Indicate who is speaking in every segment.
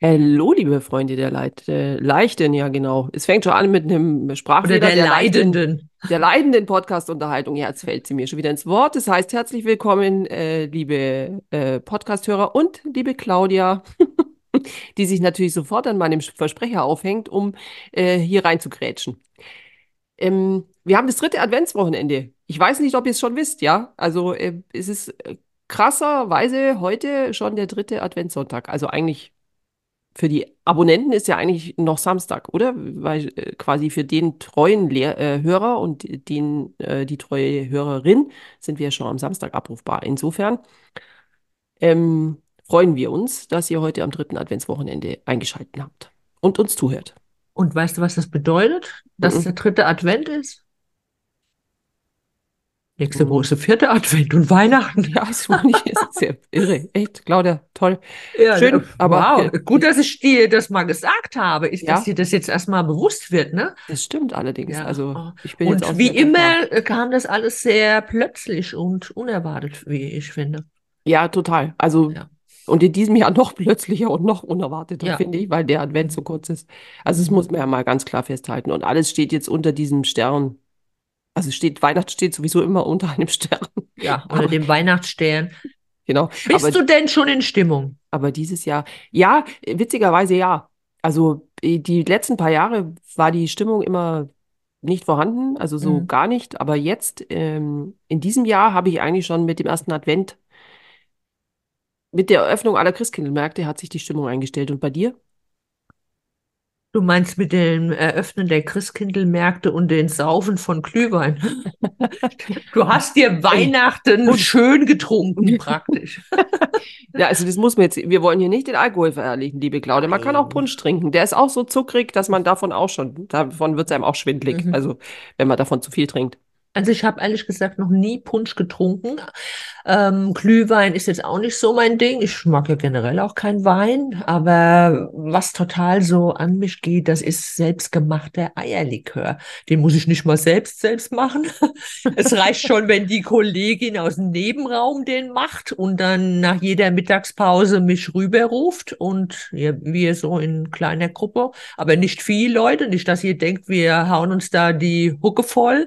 Speaker 1: Hallo, liebe Freunde der Leit äh, Leichten, ja genau. Es fängt schon an mit einem
Speaker 2: Oder
Speaker 1: Sprachfehler
Speaker 2: der,
Speaker 1: Leiden-
Speaker 2: Leidenden.
Speaker 1: der leidenden Podcast-Unterhaltung. Ja, jetzt fällt sie mir schon wieder ins Wort. Das heißt, herzlich willkommen, äh, liebe äh, Podcast-Hörer und liebe Claudia, die sich natürlich sofort an meinem Versprecher aufhängt, um äh, hier reinzugrätschen. Ähm, wir haben das dritte Adventswochenende. Ich weiß nicht, ob ihr es schon wisst, ja? Also äh, es ist äh, krasserweise heute schon der dritte Adventssonntag. Also eigentlich für die Abonnenten ist ja eigentlich noch Samstag, oder? Weil äh, quasi für den treuen Lehr äh, Hörer und den, äh, die treue Hörerin sind wir ja schon am Samstag abrufbar. Insofern ähm, freuen wir uns, dass ihr heute am dritten Adventswochenende eingeschaltet habt und uns zuhört.
Speaker 2: Und weißt du, was das bedeutet? Dass
Speaker 1: Mhm.
Speaker 2: der dritte Advent ist? Nächste Woche ist der vierte Advent und Weihnachten.
Speaker 1: Ja, das fand ich jetzt sehr irre. Echt, Claudia, toll.
Speaker 2: Ja,
Speaker 1: Schön, aber-
Speaker 2: wow. Gut, dass ich dir das mal gesagt habe, ist,
Speaker 1: Ja.
Speaker 2: dass dir das jetzt erstmal bewusst wird, ne?
Speaker 1: Das stimmt allerdings.
Speaker 2: Ja.
Speaker 1: Also ich bin jetzt auch
Speaker 2: Und wie immer äh, kam das alles sehr plötzlich und unerwartet, wie ich finde.
Speaker 1: Ja, total. Also
Speaker 2: Ja.
Speaker 1: und in diesem Jahr noch plötzlicher und noch unerwarteter, finde ich, weil der Advent so kurz ist. Also das muss man ja mal ganz klar festhalten. Und alles steht jetzt unter diesem Stern. Also steht, Weihnachten steht sowieso immer unter einem Stern.
Speaker 2: Ja, unter
Speaker 1: Aber-
Speaker 2: dem Weihnachtsstern.
Speaker 1: Genau.
Speaker 2: Bist
Speaker 1: Aber,
Speaker 2: du denn schon in Stimmung?
Speaker 1: aber dieses Jahr, ja, witzigerweise ja. Also äh, die letzten paar Jahre war die Stimmung immer nicht vorhanden, also so
Speaker 2: Mhm.
Speaker 1: gar nicht. Aber jetzt, ähm, in diesem Jahr, habe ich eigentlich schon mit dem ersten Advent, mit der Eröffnung aller Christkindlmärkte, hat sich die Stimmung eingestellt. Und bei dir?
Speaker 2: Du meinst mit dem Eröffnen der Christkindlmärkte und den Saufen von Glühwein. Du hast dir Weihnachten schön getrunken, praktisch.
Speaker 1: Ja, also das muss man jetzt, wir wollen hier nicht den Alkohol verherrlichen, liebe Claudia. Man kann auch. Punsch trinken. Der ist auch so zuckrig, dass man davon auch schon, davon wird es einem auch schwindlig.
Speaker 2: Mhm.
Speaker 1: Also, wenn man davon zu viel trinkt.
Speaker 2: Also ich habe ehrlich gesagt noch nie Punsch getrunken. Ähm, Glühwein ist jetzt auch nicht so mein Ding. Ich mag ja generell auch keinen Wein, aber was total so an mich geht, das ist selbstgemachter Eierlikör. Den muss ich nicht mal selbst selbst machen. Es reicht schon, wenn die Kollegin aus dem Nebenraum den macht und dann nach jeder Mittagspause mich rüberruft und wir so in kleiner Gruppe, aber nicht viele Leute, nicht, dass ihr denkt, wir hauen uns da die Hucke voll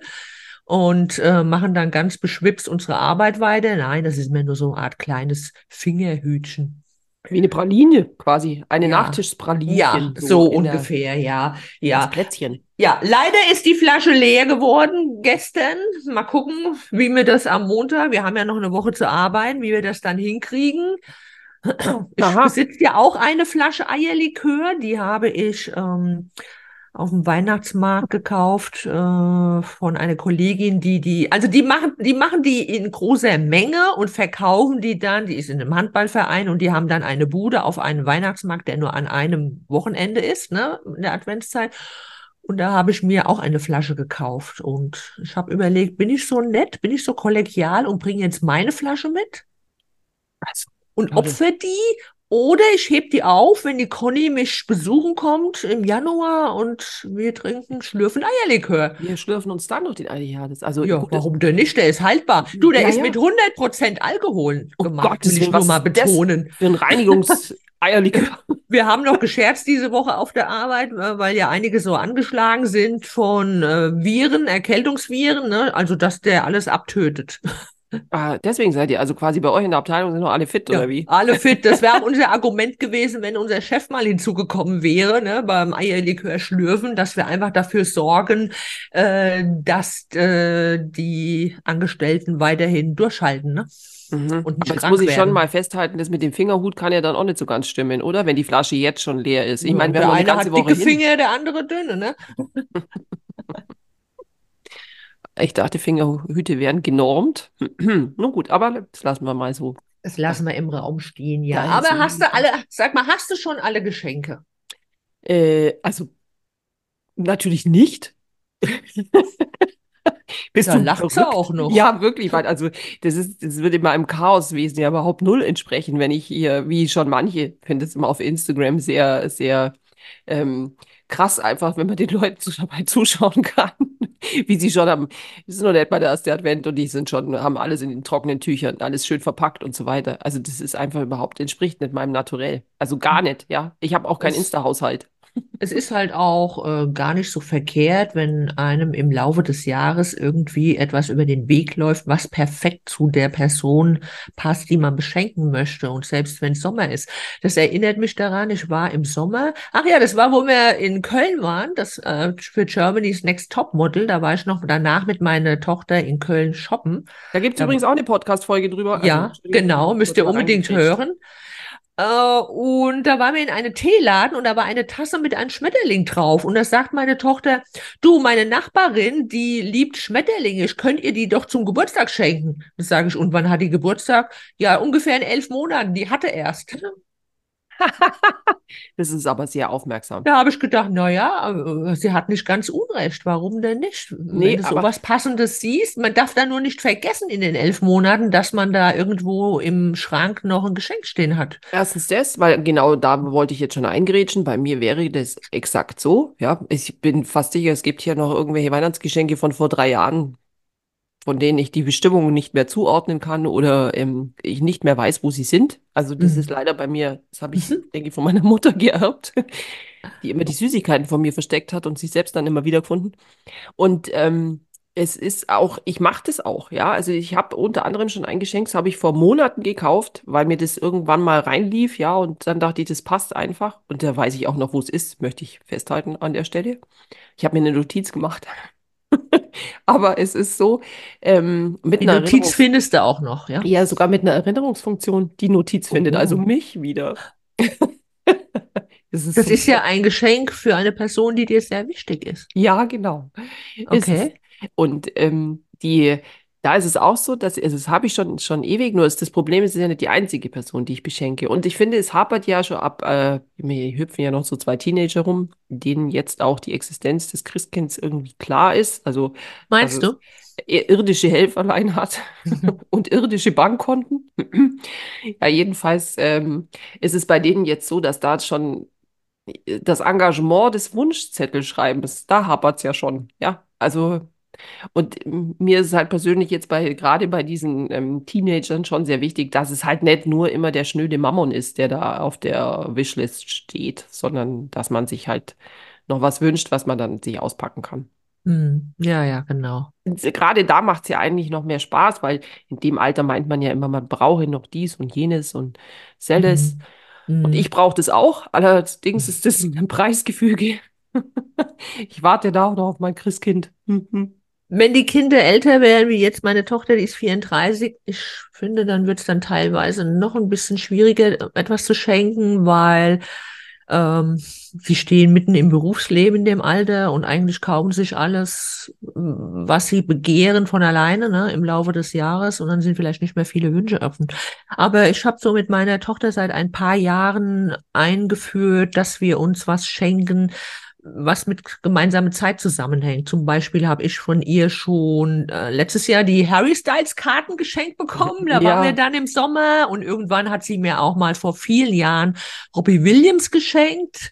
Speaker 2: und äh, machen dann ganz beschwipst unsere Arbeit weiter. Nein, das ist mir nur so eine Art kleines Fingerhütchen.
Speaker 1: Wie eine Praline quasi. Eine
Speaker 2: Ja.
Speaker 1: Nachtischpralinchen.
Speaker 2: Ja, so
Speaker 1: der-
Speaker 2: ungefähr, ja.
Speaker 1: Das
Speaker 2: Ja,
Speaker 1: Plätzchen.
Speaker 2: ja, leider ist die Flasche leer geworden gestern. Mal gucken, wie wir das am Montag, wir haben ja noch eine Woche zu arbeiten, wie wir das dann hinkriegen. Ich
Speaker 1: Aha.
Speaker 2: besitze ja auch eine Flasche Eierlikör, die habe ich ähm, auf dem Weihnachtsmarkt gekauft äh, von einer Kollegin, die die, also die machen, die machen die in großer Menge und verkaufen die dann. Die ist in einem Handballverein und die haben dann eine Bude auf einem Weihnachtsmarkt, der nur an einem Wochenende ist, ne, in der Adventszeit. Und da habe ich mir auch eine Flasche gekauft und ich habe überlegt, bin ich so nett, bin ich so kollegial und bringe jetzt meine Flasche mit
Speaker 1: Also,
Speaker 2: und
Speaker 1: Claudia.
Speaker 2: opfer die oder ich heb die auf, wenn die Conny mich besuchen kommt im Januar und wir trinken schlürfen Eierlikör.
Speaker 1: wir schlürfen uns dann noch den Ei. Ja, das, also
Speaker 2: Ja,
Speaker 1: gut,
Speaker 2: warum denn nicht? Der ist haltbar. Du, der
Speaker 1: Ja,
Speaker 2: ist
Speaker 1: ja.
Speaker 2: mit 100% Alkohol
Speaker 1: Oh
Speaker 2: gemacht,
Speaker 1: Gottes
Speaker 2: will ich nur mal betonen.
Speaker 1: für ein Reinigungseierlikör.
Speaker 2: Wir haben noch gescherzt diese Woche auf der Arbeit, äh, weil ja einige so angeschlagen sind von äh, Viren, Erkältungsviren, ne? Also, dass der alles abtötet.
Speaker 1: Ah, deswegen seid ihr also quasi bei euch in der Abteilung sind noch alle fit, oder wie?
Speaker 2: Alle fit. Das wäre auch unser Argument gewesen, wenn unser Chef mal hinzugekommen wäre, ne, beim Eierlikör schlürfen, dass wir einfach dafür sorgen, äh, dass äh, die Angestellten weiterhin durchhalten, ne?
Speaker 1: Mhm.
Speaker 2: Und
Speaker 1: jetzt muss ich schon
Speaker 2: werden.
Speaker 1: mal festhalten, das mit dem Fingerhut kann ja dann auch nicht so ganz stimmen, oder? Wenn die Flasche jetzt schon leer ist. Ich
Speaker 2: Ja,
Speaker 1: meine, wir
Speaker 2: der
Speaker 1: haben eine ganze
Speaker 2: hat
Speaker 1: Woche
Speaker 2: dicke
Speaker 1: hin.
Speaker 2: Finger, der andere dünne, ne?
Speaker 1: Ich dachte, Fingerhüte wären genormt. Nun gut, aber das lassen wir mal so.
Speaker 2: Das lassen wir im Raum stehen, ja.
Speaker 1: Ja,
Speaker 2: Aber hast du alle, sag mal, hast du schon alle Geschenke?
Speaker 1: Äh, also natürlich nicht. Bist
Speaker 2: Da
Speaker 1: du
Speaker 2: lacht
Speaker 1: verrückt?
Speaker 2: auch noch.
Speaker 1: Ja, wirklich, weil also das ist, das würde meinem Chaoswesen ja überhaupt null entsprechen, wenn ich hier, wie schon manche, finde es immer auf Instagram sehr, sehr ähm, krass einfach, wenn man den Leuten dabei zuschauen kann, wie sie schon am, das ist noch nicht mal der erste Advent und die sind schon, haben alles in den trockenen Tüchern, alles schön verpackt und so weiter. Also das ist einfach überhaupt, entspricht nicht meinem Naturell. Also gar nicht, ja. Ich habe auch keinen
Speaker 2: Es,
Speaker 1: Insta-Haushalt.
Speaker 2: Es ist halt auch äh, gar nicht so verkehrt, wenn einem im Laufe des Jahres irgendwie etwas über den Weg läuft, was perfekt zu der Person passt, die man beschenken möchte. Und selbst wenn es Sommer ist. Das erinnert mich daran, ich war im Sommer, ach ja, das war, wo wir in Köln waren, das äh, für Germany's Next Top Model. Da war ich noch danach mit meiner Tochter in Köln shoppen.
Speaker 1: Da gibt es
Speaker 2: Da,
Speaker 1: übrigens auch eine Podcast-Folge drüber. Also,
Speaker 2: ja,
Speaker 1: bin
Speaker 2: genau, müsst ihr unbedingt hören. Äh, und da waren wir in einem Teeladen und da war eine Tasse mit einem Schmetterling drauf. Und da sagt meine Tochter, du, meine Nachbarin, die liebt Schmetterlinge, könnt ihr die doch zum Geburtstag schenken. Das sage ich, und wann hat die Geburtstag? Ja, ungefähr in elf Monaten, die hatte erst.
Speaker 1: Das ist aber sehr aufmerksam.
Speaker 2: Da habe ich gedacht, na ja, sie hat nicht ganz Unrecht. Warum denn nicht? Wenn
Speaker 1: Nee,
Speaker 2: du
Speaker 1: aber
Speaker 2: sowas Passendes siehst, man darf da nur nicht vergessen in den elf Monaten, dass man da irgendwo im Schrank noch ein Geschenk stehen hat.
Speaker 1: erstens das, weil genau da wollte ich jetzt schon eingrätschen. Bei mir wäre das exakt so. Ja, ich bin fast sicher, es gibt hier noch irgendwelche Weihnachtsgeschenke von vor drei Jahren, von denen ich die Bestimmungen nicht mehr zuordnen kann oder ähm, ich nicht mehr weiß, wo sie sind. Also das ist
Speaker 2: Mhm.
Speaker 1: leider bei mir, das habe ich,
Speaker 2: Mhm.
Speaker 1: denke ich, von meiner Mutter geerbt, die immer die Süßigkeiten von mir versteckt hat und sich selbst dann immer wiedergefunden. Und ähm, es ist auch, ich mache das auch, ja. Also ich habe unter anderem schon ein Geschenk, das habe ich vor Monaten gekauft, weil mir das irgendwann mal reinlief, ja. Und dann dachte ich, das passt einfach. Und da weiß ich auch noch, wo es ist, möchte ich festhalten an der Stelle. Ich habe mir eine Notiz gemacht. Aber es ist so, ähm, mit
Speaker 2: Die
Speaker 1: einer
Speaker 2: Notiz
Speaker 1: Erinnerungs
Speaker 2: findest du auch noch, ja?
Speaker 1: ja, sogar mit einer Erinnerungsfunktion. Die Notiz findet also
Speaker 2: Oh.
Speaker 1: mich wieder. Das ist
Speaker 2: Das ist ja ein Geschenk für eine Person, die dir sehr wichtig ist.
Speaker 1: Ja, genau.
Speaker 2: Okay.
Speaker 1: Und ähm, die, da ist es auch so, dass, also das habe ich schon, schon ewig, nur ist das Problem, es ist ja nicht die einzige Person, die ich beschenke. Und ich finde, es hapert ja schon ab, äh, mir hüpfen ja noch so zwei Teenager rum, denen jetzt auch die Existenz des Christkinds irgendwie klar ist. Also,
Speaker 2: Meinst
Speaker 1: es
Speaker 2: du?
Speaker 1: irdische Helferlein hat und irdische Bankkonten. Ja, jedenfalls ähm, ist es bei denen jetzt so, dass da schon das Engagement des Wunschzettelschreibens, da hapert es ja schon. Ja, also, und mir ist es halt persönlich jetzt bei, gerade bei diesen ähm, Teenagern schon sehr wichtig, dass es halt nicht nur immer der schnöde Mammon ist, der da auf der Wishlist steht, sondern dass man sich halt noch was wünscht, was man dann sich auspacken kann.
Speaker 2: Hm. Ja, ja, genau.
Speaker 1: Und Gerade da macht es ja eigentlich noch mehr Spaß, weil in dem Alter meint man ja immer, man brauche noch dies und jenes und selles.
Speaker 2: Hm.
Speaker 1: Und ich brauche das auch. Allerdings ist das ein Preisgefüge. Ich warte da auch noch auf mein Christkind.
Speaker 2: Wenn die Kinder älter werden, wie jetzt meine Tochter, die ist 34, ich finde, dann wird es dann teilweise noch ein bisschen schwieriger, etwas zu schenken, weil ähm, sie stehen mitten im Berufsleben in dem Alter und eigentlich kaufen sich alles, was sie begehren, von alleine, ne, im Laufe des Jahres und dann sind vielleicht nicht mehr viele Wünsche offen. Aber ich habe so mit meiner Tochter seit ein paar Jahren eingeführt, dass wir uns was schenken, was mit gemeinsamer Zeit zusammenhängt. Zum Beispiel habe ich von ihr schon äh, letztes Jahr die Harry Styles Karten geschenkt bekommen. Da waren wir
Speaker 1: Ja,
Speaker 2: dann im Sommer und irgendwann hat sie mir auch mal vor vielen Jahren Robbie Williams geschenkt.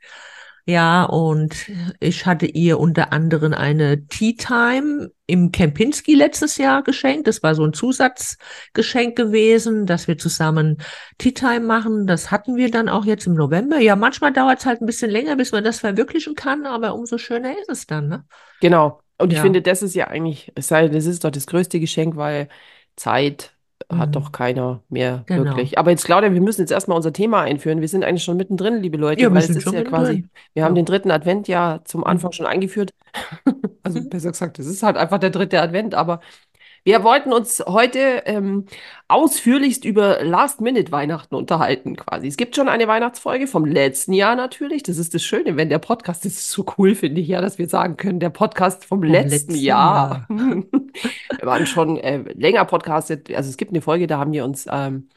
Speaker 2: Ja, und ich hatte ihr unter anderem eine Tea Time im Kempinski letztes Jahr geschenkt. Das war so ein Zusatzgeschenk gewesen, dass wir zusammen Tea Time machen. Das hatten wir dann auch jetzt im November. Ja, manchmal dauert es halt ein bisschen länger, bis man das verwirklichen kann, aber umso schöner ist es dann, ne?
Speaker 1: genau. Und ich
Speaker 2: Ja.
Speaker 1: finde, das ist ja eigentlich, es sei, das ist doch das größte Geschenk, weil Zeit hat doch
Speaker 2: Mhm.
Speaker 1: keiner mehr
Speaker 2: Genau.
Speaker 1: wirklich. Aber jetzt, Claudia, wir müssen jetzt erstmal unser Thema einführen. Wir sind eigentlich schon mittendrin, liebe Leute,
Speaker 2: Ja, wir
Speaker 1: weil es ist ja quasi, wir haben den dritten Advent ja zum Anfang
Speaker 2: Mhm.
Speaker 1: schon eingeführt. Also besser gesagt, es ist halt einfach der dritte Advent, aber wir wollten uns heute ähm, ausführlichst über Last-Minute-Weihnachten unterhalten, quasi. Es gibt schon eine Weihnachtsfolge vom letzten Jahr natürlich. Das ist das Schöne, wenn der Podcast, das ist so cool, finde ich ja, dass wir sagen können, der Podcast vom
Speaker 2: Vom
Speaker 1: letzten
Speaker 2: letzten
Speaker 1: Jahr.
Speaker 2: Jahr.
Speaker 1: Wir waren schon äh, länger podcastet. Also es gibt eine Folge, da haben wir uns ähm,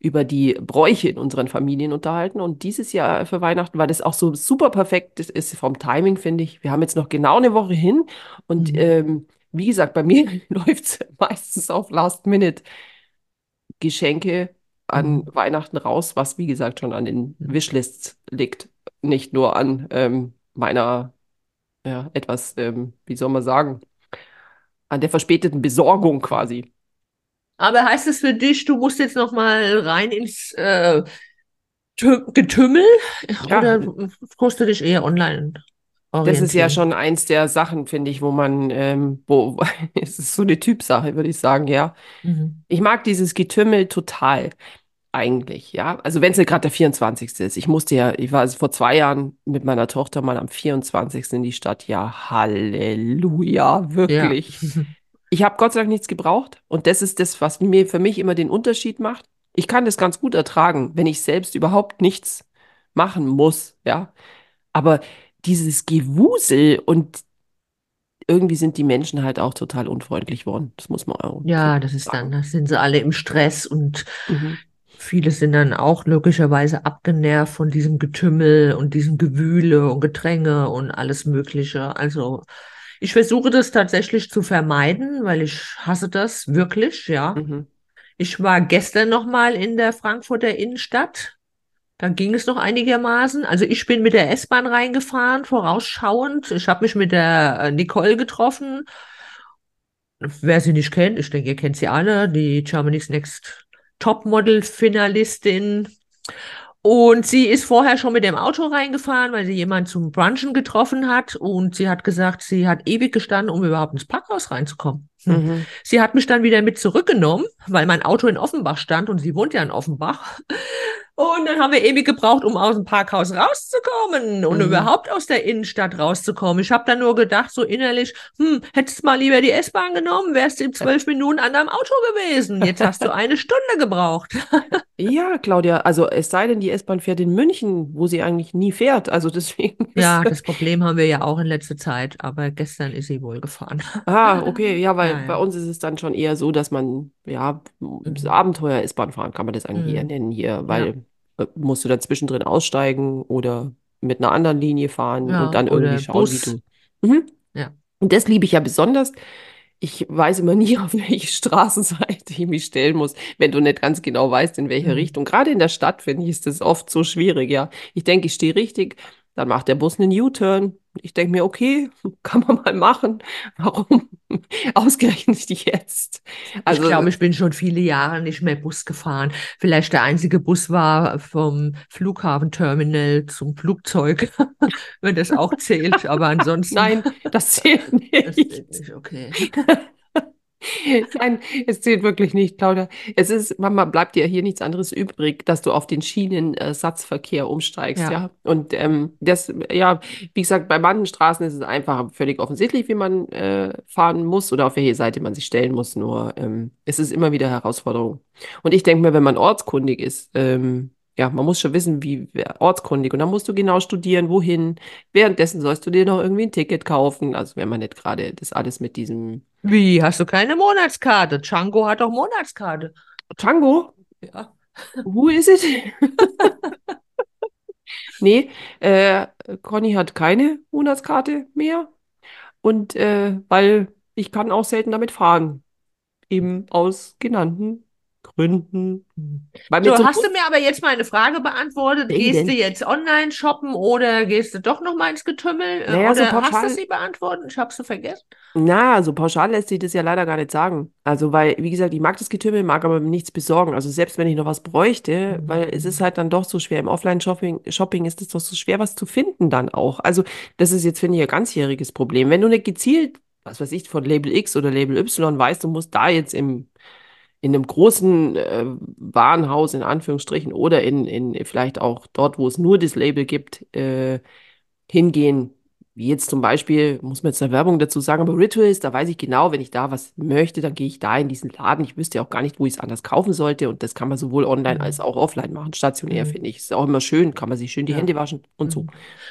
Speaker 1: über die Bräuche in unseren Familien unterhalten. Und dieses Jahr für Weihnachten, weil das auch so super perfekt ist, ist vom Timing, finde ich. Wir haben jetzt noch genau eine Woche hin und
Speaker 2: Mhm.
Speaker 1: ähm, wie gesagt, bei mir läuft es meistens auf Last Minute Geschenke an
Speaker 2: Mhm.
Speaker 1: Weihnachten raus, was wie gesagt schon an den. Wishlists liegt, nicht nur an ähm, meiner, ja, etwas, ähm, wie soll man sagen, an der verspäteten Besorgung quasi.
Speaker 2: Aber heißt es für dich, du musst jetzt noch mal rein ins äh, Tü- Getümmel
Speaker 1: Ja,
Speaker 2: oder musst du dich eher online
Speaker 1: das ist ja schon eins der Sachen, finde ich, wo man, ähm, wo, es ist so eine Typsache, würde ich sagen, ja.
Speaker 2: Mhm.
Speaker 1: Ich mag dieses Getümmel total. Eigentlich, ja. Also wenn es nicht gerade der 24. ist. Ich musste ja, ich war also vor zwei Jahren mit meiner Tochter mal am 24. in die Stadt. Ja, Halleluja,
Speaker 2: Ja.
Speaker 1: wirklich. Ich habe Gott sei Dank nichts gebraucht. Und das ist das, was mir für mich immer den Unterschied macht. Ich kann das ganz gut ertragen, wenn ich selbst überhaupt nichts machen muss, ja. Aber dieses Gewusel und irgendwie sind die Menschen halt auch total unfreundlich worden. Das muss man auch so
Speaker 2: Ja, das ist dann,
Speaker 1: sagen.
Speaker 2: das sind sie alle im Stress und
Speaker 1: Mhm.
Speaker 2: viele sind dann auch logischerweise abgenervt von diesem Getümmel und diesem Gewühle und Gedränge und alles Mögliche. Also ich versuche das tatsächlich zu vermeiden, weil ich hasse das wirklich, ja.
Speaker 1: Mhm.
Speaker 2: Ich war gestern noch mal in der Frankfurter Innenstadt. Da ging es noch einigermaßen. Also ich bin mit der S-Bahn reingefahren, vorausschauend. Ich habe mich mit der äh, Nicole getroffen. Wer sie nicht kennt, ich denke, ihr kennt sie alle, die Germany's Next Topmodel-Finalistin. Und sie ist vorher schon mit dem Auto reingefahren, weil sie jemanden zum Brunchen getroffen hat. Und sie hat gesagt, sie hat ewig gestanden, um überhaupt ins Parkhaus reinzukommen. Hm.
Speaker 1: Mhm.
Speaker 2: Sie hat mich dann wieder mit zurückgenommen, weil mein Auto in Offenbach stand und sie wohnt ja in Offenbach. Und dann haben wir ewig gebraucht, um aus dem Parkhaus rauszukommen und
Speaker 1: Mhm.
Speaker 2: überhaupt aus der Innenstadt rauszukommen. Ich habe dann nur gedacht, so innerlich, hm, hättest mal lieber die S-Bahn genommen, wärst du in zwölf Minuten an deinem Auto gewesen. Jetzt hast du eine Stunde gebraucht.
Speaker 1: Ja, Claudia, also es sei denn, die S-Bahn fährt in München, wo sie eigentlich nie fährt. Also deswegen.
Speaker 2: Ja, das Problem haben wir ja auch in letzter Zeit, aber gestern ist sie wohl gefahren.
Speaker 1: Ah, okay, ja, weil
Speaker 2: Ja,
Speaker 1: bei
Speaker 2: ja.
Speaker 1: uns ist es dann schon eher so, dass man, ja,
Speaker 2: Mhm.
Speaker 1: Abenteuer S-Bahn fahren kann man das eigentlich eher
Speaker 2: Mhm.
Speaker 1: nennen hier,
Speaker 2: Ja,
Speaker 1: weil äh, musst du dann zwischendrin aussteigen oder mit einer anderen Linie fahren und
Speaker 2: ja,
Speaker 1: dann irgendwie schauen, wie
Speaker 2: Bus.
Speaker 1: du. Mhm.
Speaker 2: Ja.
Speaker 1: Und das liebe ich ja besonders. Ich weiß immer nie, auf welche Straßenseite ich mich stellen muss, wenn du nicht ganz genau weißt, in welche
Speaker 2: Mhm.
Speaker 1: Richtung. Gerade in der Stadt, finde ich, ist das oft so schwierig, ja. Ich denke, ich stehe richtig, dann macht der Bus einen U-Turn. Ich denke mir, okay, kann man mal machen. Warum ausgerechnet jetzt?
Speaker 2: Ich
Speaker 1: Also,
Speaker 2: glaube, ich bin schon viele Jahre nicht mehr Bus gefahren. Vielleicht der einzige Bus war vom Flughafenterminal zum Flugzeug, wenn das auch zählt. Aber ansonsten,
Speaker 1: nein, das zählt
Speaker 2: das
Speaker 1: nicht.
Speaker 2: zählt nicht, okay.
Speaker 1: Nein, es zählt wirklich nicht, Claudia. Es ist, Mama, bleibt dir hier nichts anderes übrig, dass du auf den Schienenersatzverkehr umsteigst,
Speaker 2: Ja.
Speaker 1: ja. Und ähm, das, ja, wie gesagt, bei manchen Straßen ist es einfach völlig offensichtlich, wie man äh, fahren muss oder auf welche Seite man sich stellen muss. Nur ähm, es ist immer wieder Herausforderung. Und ich denke mir, wenn man ortskundig ist, ähm, ja, man muss schon wissen, wie ortskundig. Und dann musst du genau studieren, wohin. Währenddessen sollst du dir noch irgendwie ein Ticket kaufen. Also wenn man nicht gerade das alles mit diesem
Speaker 2: Wie, hast du keine Monatskarte? Django hat doch Monatskarte.
Speaker 1: Tango,
Speaker 2: Ja.
Speaker 1: who is it? Nee, äh, Conny hat keine Monatskarte mehr. Und äh, weil ich kann auch selten damit fahren. Eben aus genannten Gründen.
Speaker 2: So,
Speaker 1: so
Speaker 2: hast du mir aber jetzt meine Frage beantwortet?
Speaker 1: Welche
Speaker 2: Gehst
Speaker 1: denn?
Speaker 2: du jetzt online shoppen oder gehst du doch noch mal ins Getümmel? Äh,
Speaker 1: Naja, so
Speaker 2: Oder hast
Speaker 1: pauschal-
Speaker 2: du sie beantwortet? Ich habe sie vergessen.
Speaker 1: Na, so pauschal lässt sich das ja leider gar nicht sagen. Also, weil, wie gesagt, ich mag das Getümmel, mag aber nichts besorgen. Also, selbst wenn ich noch was bräuchte,
Speaker 2: Mhm.
Speaker 1: weil es ist halt dann doch so schwer. Im Offline-Shopping Shopping ist es doch so schwer, was zu finden dann auch. Also, das ist jetzt, finde ich, ein ganzjähriges Problem. Wenn du nicht gezielt, was weiß ich, von Label X oder Label Y weißt, du musst da jetzt im, in einem großen äh, Warenhaus, in Anführungsstrichen, oder in, in vielleicht auch dort, wo es nur das Label gibt, äh, hingehen. Wie jetzt zum Beispiel, muss man jetzt eine Werbung dazu sagen, aber Rituals, da weiß ich genau, wenn ich da was möchte, dann gehe ich da in diesen Laden. Ich wüsste ja auch gar nicht, wo ich es anders kaufen sollte. Und das kann man sowohl online
Speaker 2: Mhm.
Speaker 1: als auch offline machen. Stationär,
Speaker 2: Mhm.
Speaker 1: finde ich. Ist auch immer schön, kann man sich schön die
Speaker 2: Ja.
Speaker 1: Hände waschen und so.
Speaker 2: Mhm.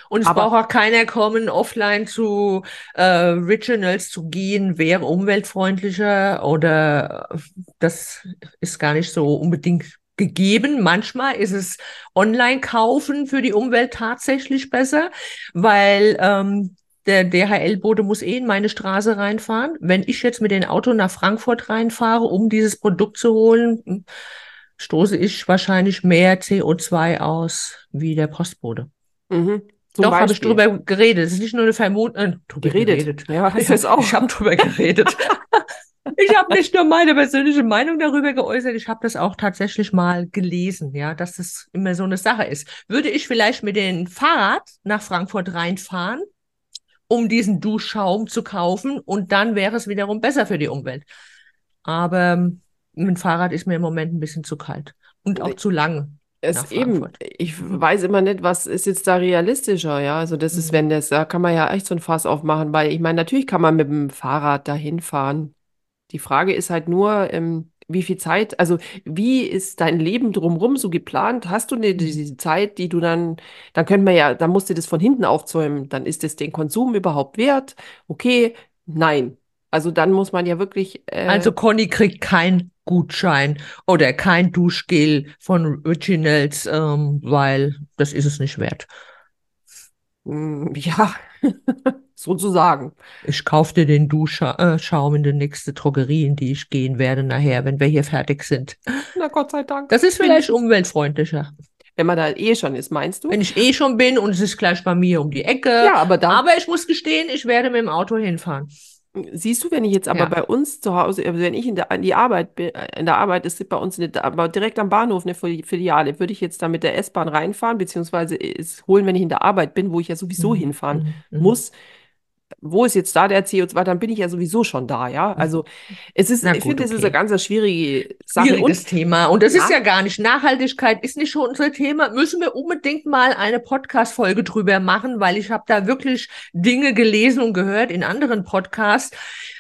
Speaker 2: Und es
Speaker 1: Aber-
Speaker 2: braucht auch keiner kommen, offline zu äh, Originals zu gehen, wäre umweltfreundlicher oder äh, das ist gar nicht so unbedingt gegeben. Manchmal ist es Online-Kaufen für die Umwelt tatsächlich besser, weil ähm, der DHL-Bote muss eh in meine Straße reinfahren. Wenn ich jetzt mit dem Auto nach Frankfurt reinfahre, um dieses Produkt zu holen, hm, stoße ich wahrscheinlich mehr CO2 aus wie der Postbote.
Speaker 1: Mhm.
Speaker 2: Zum Doch, habe ich drüber geredet. Es ist nicht nur eine Vermutung. Äh,
Speaker 1: drüber geredet. geredet. Ja, heißt das auch.
Speaker 2: Ich habe drüber geredet. ich habe nicht nur meine persönliche Meinung darüber geäußert, ich habe das auch tatsächlich mal gelesen, ja, dass das immer so eine Sache ist. Würde ich vielleicht mit dem Fahrrad nach Frankfurt reinfahren, um diesen Duschschaum zu kaufen und dann wäre es wiederum besser für die Umwelt. Aber ähm, mit dem Fahrrad ist mir im Moment ein bisschen zu kalt und auch zu lang.
Speaker 1: Es eben, ich weiß immer nicht, was ist jetzt da realistischer, ja. Also das ist, mhm. wenn das, da kann man ja echt so ein Fass aufmachen, weil ich meine, natürlich kann man mit dem Fahrrad dahin fahren. Die Frage ist halt nur, ähm, wie viel Zeit, also wie ist dein Leben drumherum so geplant? Hast du eine, mhm. diese Zeit, die du dann, dann könnte man ja, dann musst du das von hinten aufzäumen, dann ist es den Konsum überhaupt wert? Okay, nein. Also dann muss man ja wirklich.
Speaker 2: Äh, also Conny kriegt kein Gutschein oder kein Duschgel von Originals, ähm, weil das ist es nicht wert.
Speaker 1: Mm, ja, sozusagen.
Speaker 2: Ich kaufe dir den Duschschaum in die nächste Drogerie, in die ich gehen werde nachher, wenn wir hier fertig sind.
Speaker 1: Na Gott sei Dank.
Speaker 2: Das ist vielleicht umweltfreundlicher.
Speaker 1: Wenn man da eh schon ist, meinst du?
Speaker 2: Wenn ich eh schon bin und es ist gleich bei mir um die Ecke.
Speaker 1: Ja, aber dann.
Speaker 2: Aber ich muss gestehen, ich werde mit dem Auto hinfahren.
Speaker 1: Siehst du, wenn ich jetzt aber ja. bei uns zu Hause, also wenn ich in der, in die Arbeit bin, äh, in der Arbeit ist bei uns eine, aber direkt am Bahnhof eine Filiale, würde ich jetzt da mit der S-Bahn reinfahren, beziehungsweise es holen, wenn ich in der Arbeit bin, wo ich ja sowieso mhm. hinfahren mhm. mhm. muss, wo ist jetzt da der CO2, dann bin ich ja sowieso schon da, ja. Mhm. Also es ist, gut, ich finde, okay. es ist eine ganz schwierige
Speaker 2: Sache. Schwieriges und, Thema. Und das ja. ist ja gar nicht, Nachhaltigkeit ist nicht schon unser Thema. Müssen wir unbedingt mal eine Podcast-Folge drüber machen, weil ich habe da wirklich Dinge gelesen und gehört in anderen Podcasts,